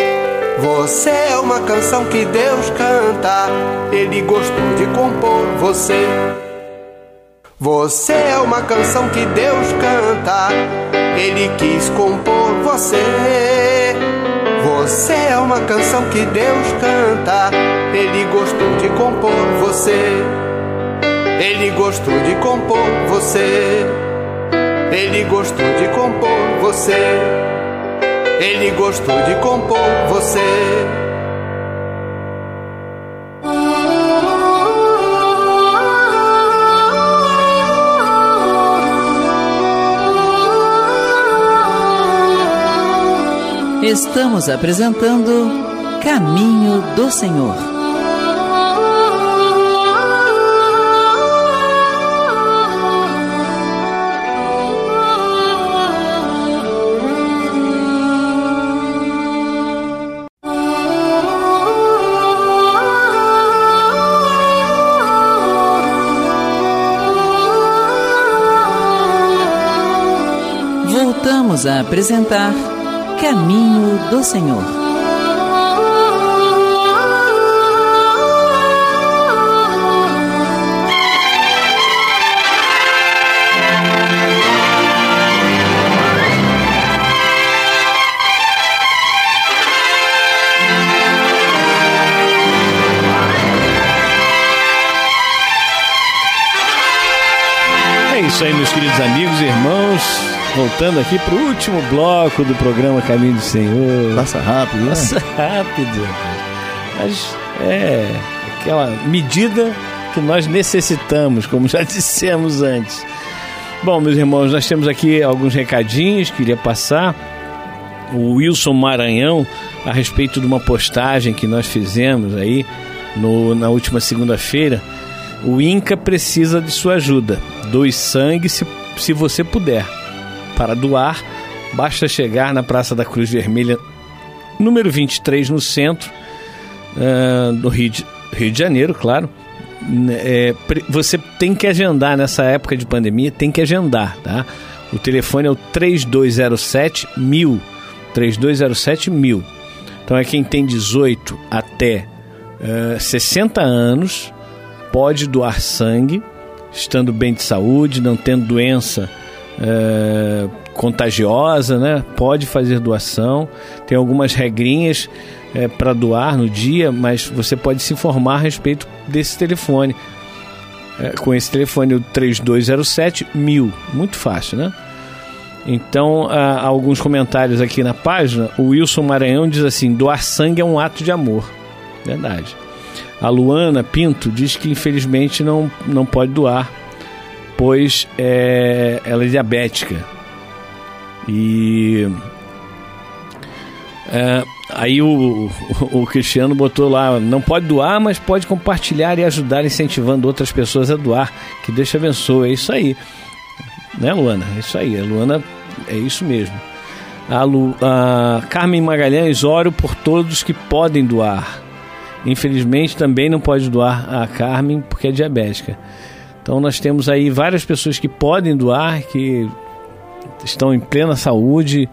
Você é uma canção que Deus canta, Ele gostou de compor você. Você é uma canção que Deus canta, Ele quis compor você. Você é uma canção que Deus canta, Ele gostou de compor você. Ele gostou de compor você. Ele gostou de compor você. Ele gostou de compor você. Estamos apresentando Caminho do Senhor. Voltamos a apresentar Caminho do Senhor. É isso aí, meus queridos amigos e irmãos. Voltando aqui para o último bloco do programa Caminho do Senhor. Passa rápido, né? Passa rápido. Mas é aquela medida que nós necessitamos, como já dissemos antes. Bom, meus irmãos, nós temos aqui alguns recadinhos que queria passar. O Wilson Maranhão, a respeito de uma postagem que nós fizemos aí no, na última segunda-feira. O INCA precisa de sua ajuda. Doe sangue se, se você puder. Para doar, basta chegar na Praça da Cruz Vermelha, número 23, no centro uh, do Rio de, Rio de Janeiro, claro. É, você tem que agendar nessa época de pandemia, tem que agendar, tá? O telefone é o 3207 mil. 3207 mil. Então é quem tem 18 até uh, 60 anos pode doar sangue, estando bem de saúde, não tendo doença uh, contagiosa, né? Pode fazer doação. Tem algumas regrinhas é, para doar no dia, mas você pode se informar a respeito desse telefone. É, com esse telefone, o 3207 mil. Muito fácil, né? Então, há alguns comentários aqui na página. O Wilson Maranhão diz assim: doar sangue é um ato de amor. Verdade. A Luana Pinto diz que infelizmente não, não pode doar, pois é, ela é diabética. E é, aí o, o, o, Cristiano botou lá, não pode doar, mas pode compartilhar e ajudar incentivando outras pessoas a doar. Que Deus abençoe. É isso aí. Né, Luana? É isso aí. A Luana é isso mesmo. A, Lu, a Carmen Magalhães, oro por todos que podem doar. Infelizmente também não pode doar a Carmen porque é diabética. Então nós temos aí várias pessoas que podem doar, que estão em plena saúde.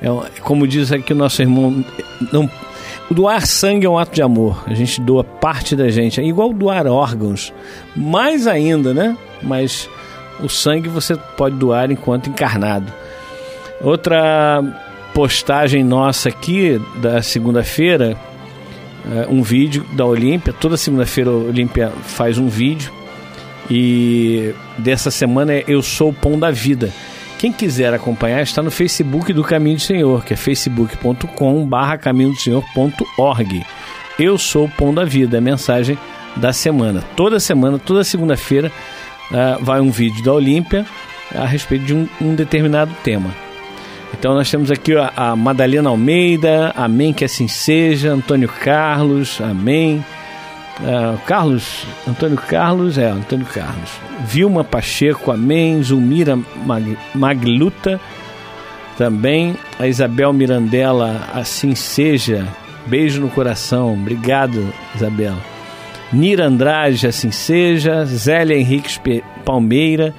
É, como diz aqui o nosso irmão, não, doar sangue é um ato de amor. A gente doa parte da gente. É igual doar órgãos. Mais ainda, né? Mas o sangue você pode doar enquanto encarnado. Outra postagem nossa aqui da segunda-feira, é, um vídeo da Olímpia. Toda segunda-feira a Olímpia faz um vídeo. E dessa semana é Eu Sou o Pão da Vida. Quem quiser acompanhar está no Facebook do Caminho do Senhor, que é facebook.com caminho do Senhor.org. Eu sou o Pão da Vida, é a mensagem da semana. Toda semana, toda segunda-feira, uh, vai um vídeo da Olímpia a respeito de um, um determinado tema. Então nós temos aqui a, a Madalena Almeida, amém que assim seja, Antônio Carlos, amém. Uh, Carlos, Antônio Carlos, é, Antônio Carlos. Vilma Pacheco, amém. Zulmira Mag, Magluta, também. A Isabel Mirandela, assim seja. Beijo no coração. Obrigado, Isabela. Nira Andrade, assim seja. Zélia Henriques Palmeira.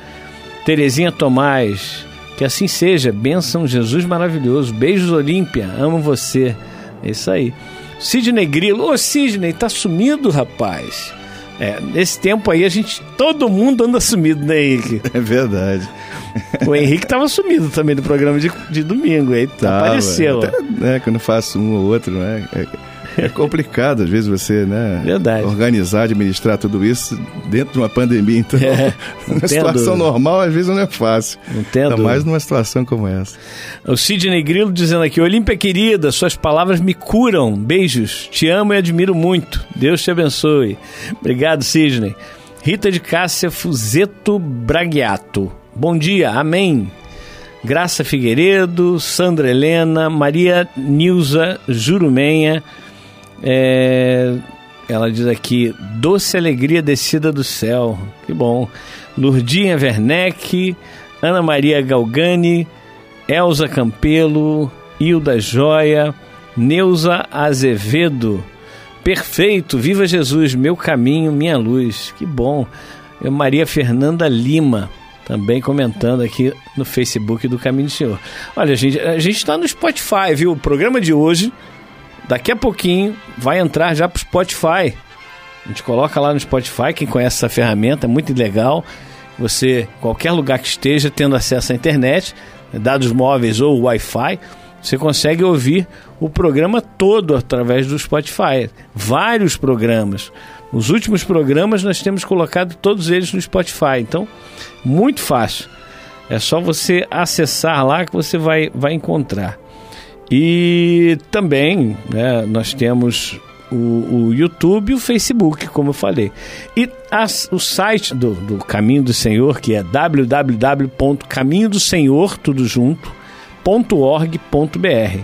Terezinha Tomás, que assim seja. Bênção Jesus maravilhoso. Beijos Olímpia, amo você. É isso aí. Sidney Grilo. Ô Sidney, tá sumido, rapaz. É, nesse tempo aí a gente. Todo mundo anda sumido, né, Henrique? É verdade. O Henrique tava sumido também do programa de, de domingo, aí tá, apareceu. Até, né, quando faço um ou outro, né? É, é complicado, às vezes, você, né? Verdade. Organizar, administrar tudo isso dentro de uma pandemia. Então, é, uma situação normal, às vezes, não é fácil. Não entendo. Ainda mais numa situação como essa. O Sidney Grilo dizendo aqui: Olímpia querida, suas palavras me curam. Beijos. Te amo e admiro muito. Deus te abençoe. Obrigado, Sidney. Rita de Cássia Fuzeto Bragiato. Bom dia, amém. Graça Figueiredo, Sandra Helena, Maria Nilza Jurumenha, é, ela diz aqui: doce alegria descida do céu. Que bom. Lurdinha Werneck, Ana Maria Galgani, Elza Campelo, Hilda Joia, Neuza Azevedo. Perfeito, viva Jesus, meu caminho, minha luz. Que bom. Maria Fernanda Lima, também comentando aqui no Facebook do Caminho do Senhor. Olha, gente, a gente está no Spotify, viu? O programa de hoje Daqui a pouquinho vai entrar já pro Spotify. A gente coloca lá no Spotify, quem conhece essa ferramenta, é muito legal. Você, qualquer lugar que esteja tendo acesso à internet, dados móveis ou Wi-Fi, você consegue ouvir o programa todo através do Spotify. Vários programas. Os últimos programas nós temos colocado todos eles no Spotify. Então, muito fácil. É só você acessar lá que você vai, vai encontrar. E também né, nós temos o, o, YouTube e o Facebook, como eu falei. E as, o site do, do Caminho do Senhor, que é www.caminhodosenhor, tudo junto, .org.br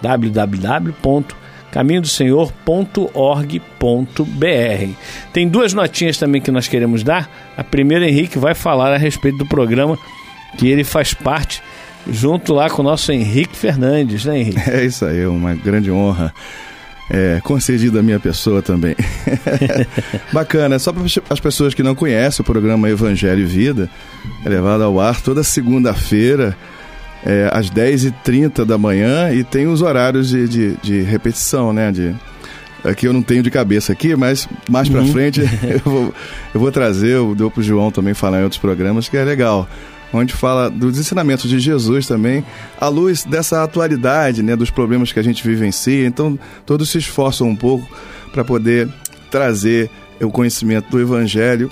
www.caminhodosenhor.org.br Tem duas notinhas também que nós queremos dar. A primeira, Henrique vai falar a respeito do programa que ele faz parte junto lá com o nosso Henrique Fernandes, né, Henrique? É isso aí, uma grande honra. É, concedida a minha pessoa também. Bacana, só para as pessoas que não conhecem o programa Evangelho e Vida, é levado ao ar toda segunda-feira, é, às 10h30 da manhã, e tem os horários de, de, de repetição, né? De, aqui eu não tenho de cabeça aqui, mas mais para uhum. frente eu vou, eu vou trazer, eu dou pro João também falar em outros programas, que é legal onde fala dos ensinamentos de Jesus também, à luz dessa atualidade, né, dos problemas que a gente vivencia. Então, todos se esforçam um pouco para poder trazer o conhecimento do Evangelho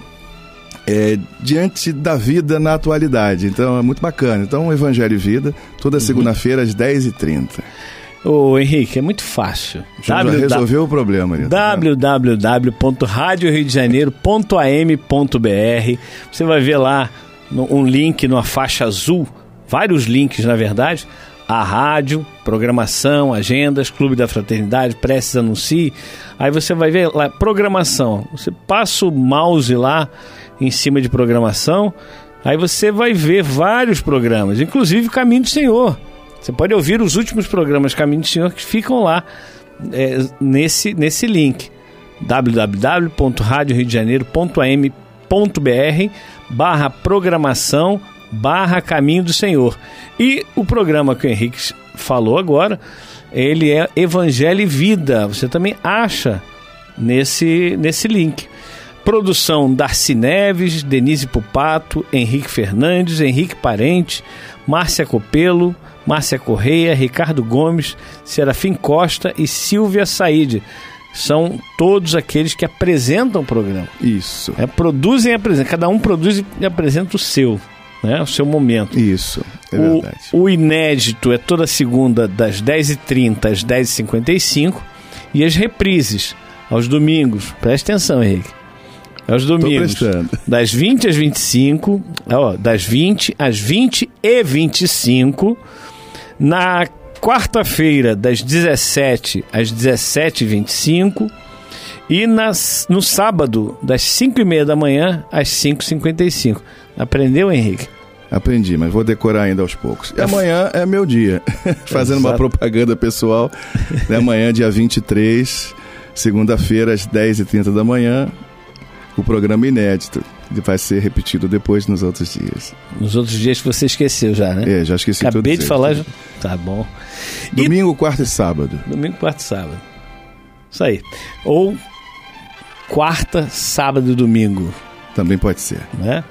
é, diante da vida na atualidade. Então, é muito bacana. Então, Evangelho e Vida, toda uhum. segunda-feira às 10h30. Ô Henrique, é muito fácil. Já w resolveu o problema. www.radioriodejaneiro.am.br Você vai ver lá um link numa faixa azul, vários links na verdade, a rádio, programação, agendas, Clube da Fraternidade, Preces Anuncie. Aí você vai ver lá, programação. Você passa o mouse lá em cima de programação, aí você vai ver vários programas, inclusive Caminho do Senhor. Você pode ouvir os últimos programas Caminho do Senhor que ficam lá é, nesse, nesse link www.radioriodejaneiro.am.br barra programação barra caminho do Senhor. E o programa que o Henrique falou agora, ele é Evangelho e Vida. Você também acha nesse, nesse link. Produção Darcy Neves, Denise Pupato, Henrique Fernandes, Henrique Parente, Márcia Copelo, Márcia Correia, Ricardo Gomes, Serafim Costa e Silvia Saide são todos aqueles que apresentam o programa. Isso. É, produzem e apresentam. Cada um produz e apresenta o seu. Né, o seu momento. Isso, é o, verdade. O inédito é toda segunda, das 10h30 às 10h55. E as reprises, aos domingos. Presta atenção, Henrique. Aos domingos, das 20 às 25, ó, das 20 às 20 e 25, na quarta-feira, das 17 às 17h25. E nas, no sábado, das 5 e meia da manhã às 5h55. Aprendeu, Henrique? Aprendi, mas vou decorar ainda aos poucos. E amanhã é meu dia. Fazendo Exato. uma propaganda pessoal. Né? Amanhã, dia 23, segunda-feira, às 10h30 da manhã, o programa inédito. Ele vai ser repetido depois nos outros dias. Nos outros dias que você esqueceu já, né? É, já esqueci Acabei de falar. Já... Tá bom. Domingo, e... quarta e sábado. Domingo, quarta e sábado. Isso aí. Ou quarta, sábado e domingo. Também pode ser. Né?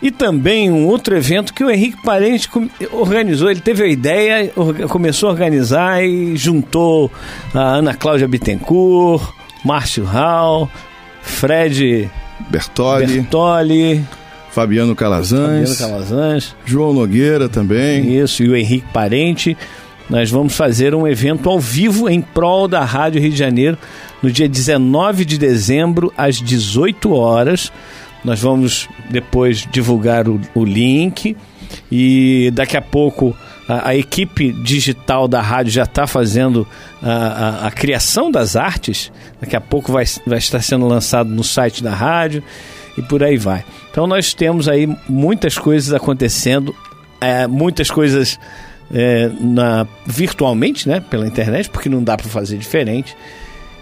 E também um outro evento que o Henrique Parente organizou. Ele teve a ideia, começou a organizar e juntou a Ana Cláudia Bittencourt, Márcio Hall, Fred Bertoli, Bertoli Fabiano Calazans, Fabiano Calazans, João Nogueira também. Isso, e o Henrique Parente. Nós vamos fazer um evento ao vivo em prol da Rádio Rio de Janeiro no dia 19 de dezembro, às 18 horas. Nós vamos depois divulgar o, o link e daqui a pouco a, a, equipe digital da rádio já está fazendo a, a, a, criação das artes. Daqui a pouco vai, vai estar sendo lançado no site da rádio e por aí vai. Então nós temos aí muitas coisas acontecendo, é, muitas coisas é, na, virtualmente, né, pela internet, porque não dá para fazer diferente.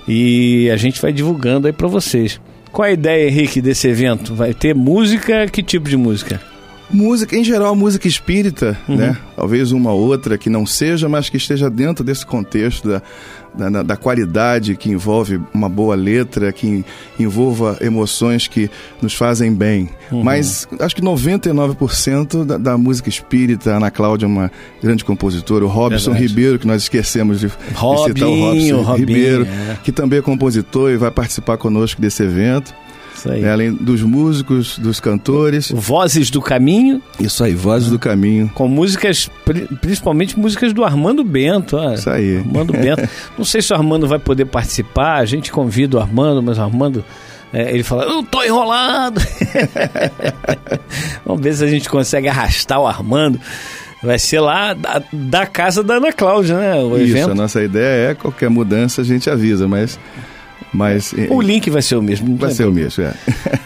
E a gente vai divulgando aí para vocês. Qual a ideia, Henrique, desse evento? Vai ter música? Que tipo de música? Música, em geral, música espírita, uhum. né? Talvez uma outra que não seja, mas que esteja dentro desse contexto da, da, da, qualidade que envolve uma boa letra, que envolva emoções que nos fazem bem. Uhum. Mas acho que 99% da, da, música espírita, Ana Cláudia é uma grande compositora, o Robson Verdade. Ribeiro, que nós esquecemos de, Robinho, de citar o Robson Robinho, Ribeiro, é. que também é compositor e vai participar conosco desse evento. Isso aí. É, além dos músicos, dos cantores. Vozes do Caminho. Isso aí, Vozes do Caminho. Com músicas, principalmente músicas do Armando Bento. Ó. Isso aí. Armando Bento. Não sei se o Armando vai poder participar, a gente convida o Armando, mas o Armando. É, ele fala, eu tô enrolado. Vamos ver se a gente consegue arrastar o Armando. Vai ser lá da, da casa da Ana Cláudia, né? O Isso, evento. a nossa ideia é qualquer mudança a gente avisa, mas mas, o link vai ser o mesmo. Vai ser o mesmo, é.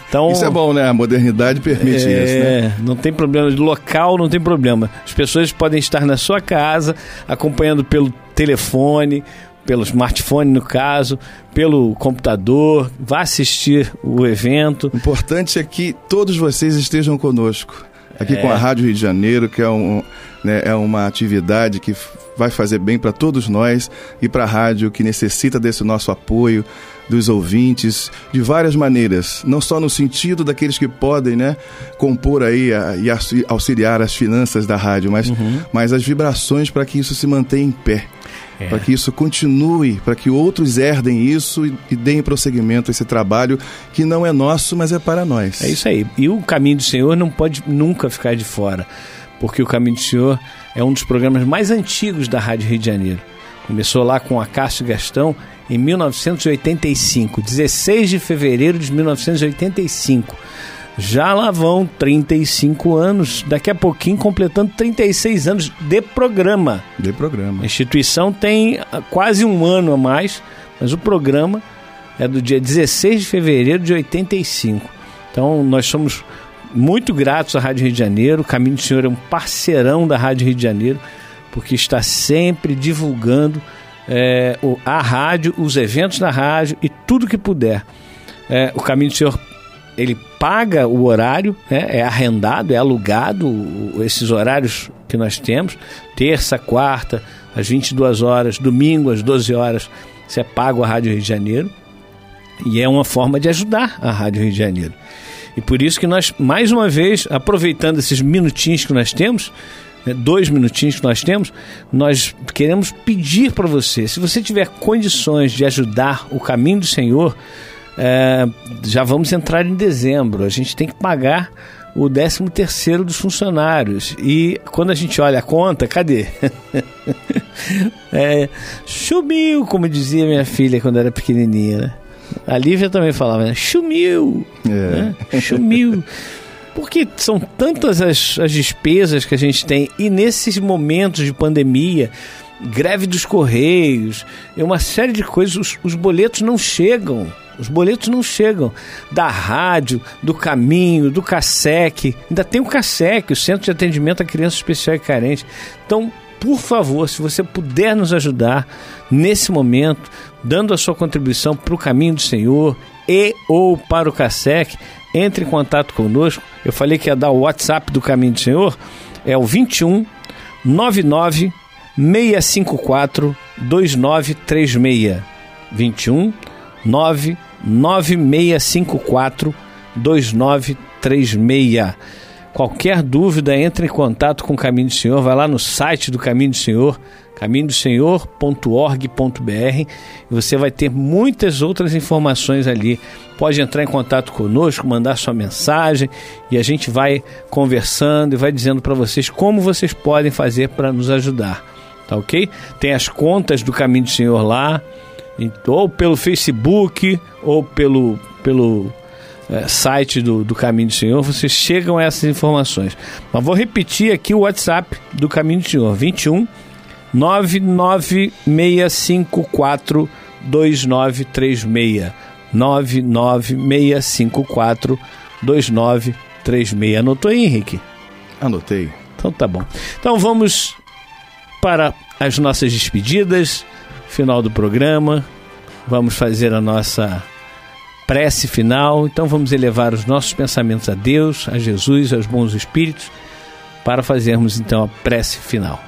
Então, isso é bom, né? A modernidade permite é, isso, né? Não tem problema. De local não tem problema. As pessoas podem estar na sua casa, acompanhando pelo telefone, pelo smartphone, no caso, pelo computador. Vá assistir o evento. O importante é que todos vocês estejam conosco. Aqui é. com a Rádio Rio de Janeiro, que é, um, né, é uma atividade que vai fazer bem para todos nós e para a rádio que necessita desse nosso apoio, dos ouvintes, de várias maneiras, não só no sentido daqueles que podem, né, compor aí a, e auxiliar as finanças da rádio, mas, uhum. mas as vibrações para que isso se mantenha em pé. É. Para que isso continue, para que outros herdem isso e, e deem prosseguimento a esse trabalho que não é nosso, mas é para nós. É isso aí. E o caminho do Senhor não pode nunca ficar de fora, porque o caminho do Senhor é um dos programas mais antigos da Rádio Rio de Janeiro. Começou lá com a Cássio Gastão em 1985, 16 de fevereiro de 1985. Já lá vão 35 anos, daqui a pouquinho completando 36 anos de programa. De programa. A instituição tem ah, quase um ano a mais, mas o programa é do dia 16 de fevereiro de 85. Então nós somos muito gratos à Rádio Rio de Janeiro. O Caminho do Senhor é um parceirão da Rádio Rio de Janeiro, porque está sempre divulgando é, a rádio, os eventos da rádio e tudo que puder. É, o Caminho do Senhor ele paga o horário, né? é arrendado, é alugado esses horários que nós temos, terça, quarta, às 22 horas, domingo às 12 horas, você é pago a Rádio Rio de Janeiro. E é uma forma de ajudar a Rádio Rio de Janeiro. E por isso que nós, mais uma vez, aproveitando esses minutinhos que nós temos, né, dois minutinhos que nós temos, nós queremos pedir para você, se você tiver condições de ajudar o caminho do Senhor, é, já vamos entrar em dezembro. A gente tem que pagar o 13 terceiro dos funcionários. E quando a gente olha a conta, cadê? é, sumiu, como dizia minha filha quando era pequenininha, né? A Lívia também falava, né? Sumiu! É. Né? Sumiu! Porque são tantas as, as despesas que a gente tem, e nesses momentos de pandemia, greve dos correios, é uma série de coisas, os, os boletos não chegam. Os boletos não chegam da rádio, do caminho, do CASEC. Ainda tem o CASEC, o Centro de Atendimento a Crianças Especial e Carentes. Então, por favor, se você puder nos ajudar nesse momento, dando a sua contribuição para o caminho do Senhor e ou para o CASEC, entre em contato conosco. Eu falei que ia dar o WhatsApp do Caminho do Senhor, é o 21 99 654 2936. 21 99 9654 2936. Qualquer dúvida, entre em contato com o Caminho do Senhor, vai lá no site do Caminho do Senhor, caminhodosenhor.org.br você vai ter muitas outras informações ali. Pode entrar em contato conosco, mandar sua mensagem e a gente vai conversando e vai dizendo para vocês como vocês podem fazer para nos ajudar. Tá ok? Tem as contas do Caminho do Senhor lá, ou pelo Facebook, ou pelo, pelo é, site do, do Caminho do Senhor, vocês chegam a essas informações. Mas vou repetir aqui o WhatsApp do Caminho do Senhor: 21 99654 2936. 99654 2936. Anotou aí, Henrique? Anotei. Então tá bom. Então vamos para as nossas despedidas final do programa. Vamos fazer a nossa prece final. Então vamos elevar os nossos pensamentos a Deus, a Jesus, aos bons espíritos, para fazermos então a prece final.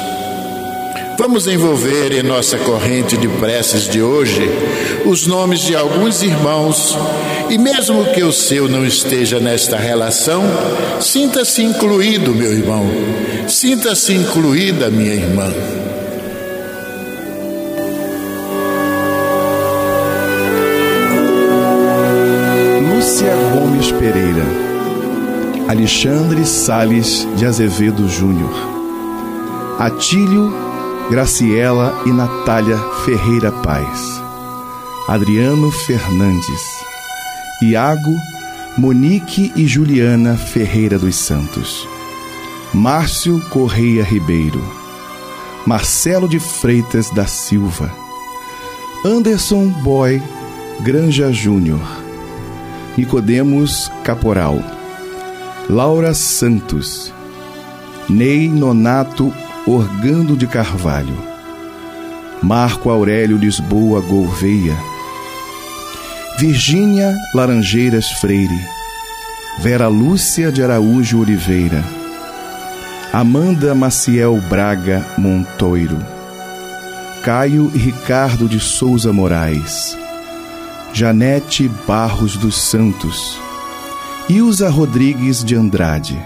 Vamos envolver em nossa corrente de preces de hoje os nomes de alguns irmãos e, mesmo que o seu não esteja nesta relação, sinta-se incluído, meu irmão, sinta-se incluída, minha irmã. Lúcia Gomes Pereira, Alexandre Sales de Azevedo Júnior, Atílio Graciela e Natália Ferreira Paz, Adriano Fernandes, Iago, Monique e Juliana Ferreira dos Santos, Márcio Correia Ribeiro, Marcelo de Freitas da Silva, Anderson Boy Granja Júnior, Nicodemos Caporal, Laura Santos, Ney Nonato Orgando de Carvalho, Marco Aurélio Lisboa Gouveia, Virgínia Laranjeiras Freire, Vera Lúcia de Araújo Oliveira, Amanda Maciel Braga Montoiro, Caio Ricardo de Souza Moraes, Janete Barros dos Santos, Ilza Rodrigues de Andrade,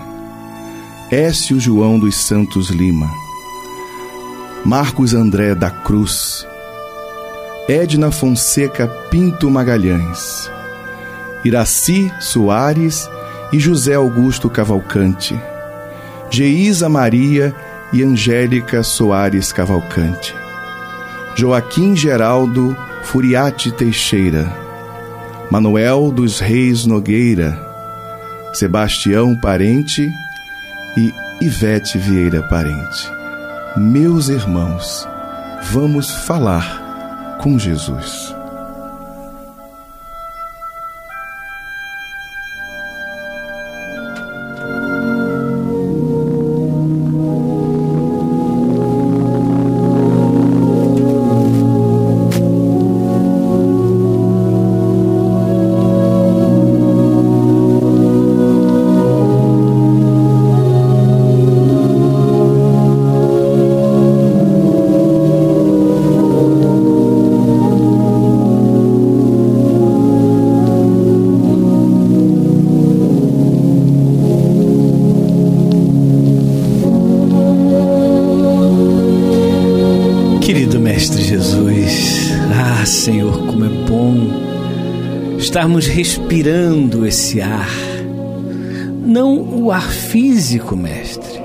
Écio João dos Santos Lima, Marcos André da Cruz, Edna Fonseca Pinto Magalhães, Iraci Soares e José Augusto Cavalcante, Geisa Maria e Angélica Soares Cavalcante, Joaquim Geraldo Furiati Teixeira, Manuel dos Reis Nogueira, Sebastião Parente e Ivete Vieira Parente. Meus irmãos, vamos falar com Jesus. Estarmos respirando esse ar. Não o ar físico, Mestre,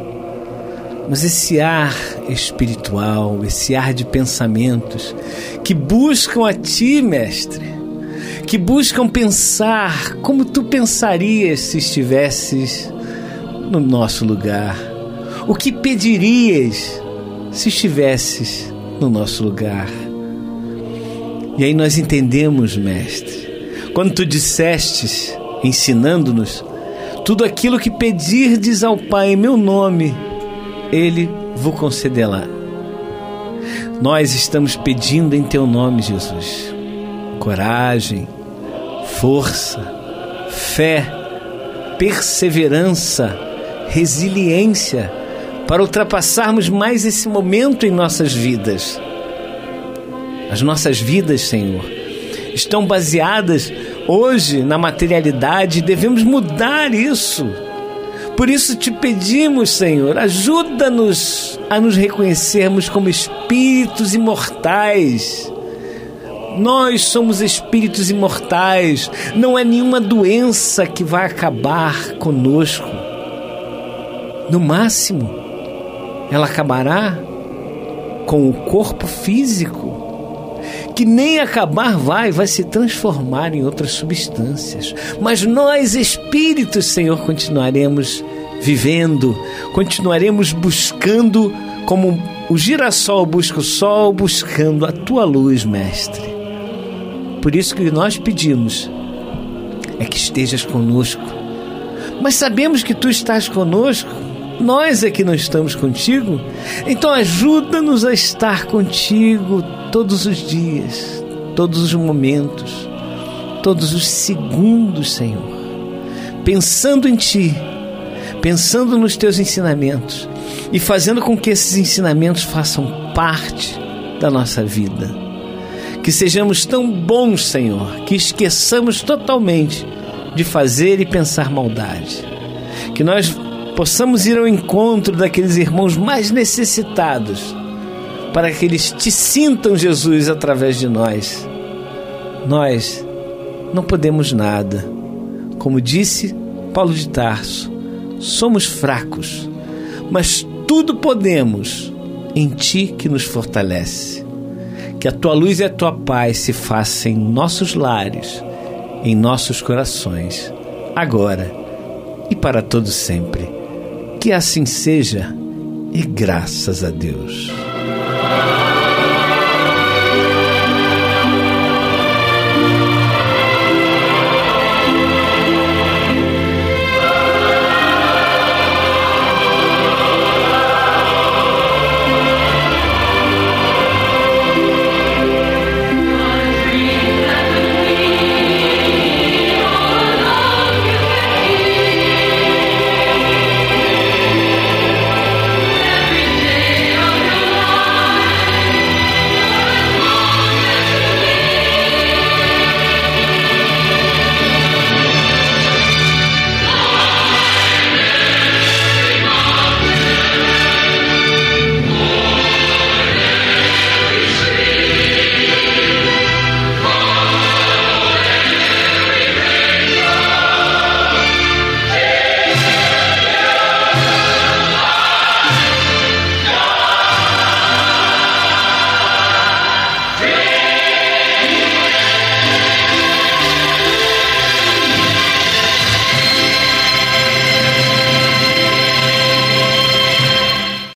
mas esse ar espiritual, esse ar de pensamentos que buscam a Ti, Mestre, que buscam pensar como Tu pensarias se estivesses no nosso lugar. O que pedirias se estivesses no nosso lugar? E aí nós entendemos, Mestre, quando Tu dissestes, ensinando-nos, tudo aquilo que pedirdes ao Pai em meu nome, ele vos concederá. Nós estamos pedindo em teu nome, Jesus, coragem, força, fé, perseverança, resiliência para ultrapassarmos mais esse momento em nossas vidas. As nossas vidas, Senhor, estão baseadas hoje na materialidade devemos mudar isso por isso te pedimos, Senhor, ajuda-nos a nos reconhecermos como espíritos imortais. Nós somos espíritos imortais, não é nenhuma doença que vai acabar conosco. No máximo, ela acabará com o corpo físico, que nem acabar vai, vai se transformar em outras substâncias. Mas nós, espíritos, Senhor, continuaremos vivendo, continuaremos buscando como o girassol busca o sol, buscando a tua luz, Mestre. Por isso que nós pedimos é que estejas conosco. Mas sabemos que tu estás conosco, nós é que não estamos contigo. Então ajuda-nos a estar contigo todos os dias, todos os momentos, todos os segundos, Senhor. Pensando em ti pensando nos teus ensinamentos e fazendo com que esses ensinamentos façam parte da nossa vida. Que sejamos tão bons, Senhor, que esqueçamos totalmente de fazer e pensar maldade. Que nós possamos ir ao encontro daqueles irmãos mais necessitados, para que eles te sintam, Jesus, através de nós. Nós não podemos nada. Como disse Paulo de Tarso, somos fracos, mas tudo podemos em Ti que nos fortalece. Que a Tua luz e a Tua paz se façam em nossos lares, em nossos corações, agora e para todo sempre. Que assim seja, e graças a Deus.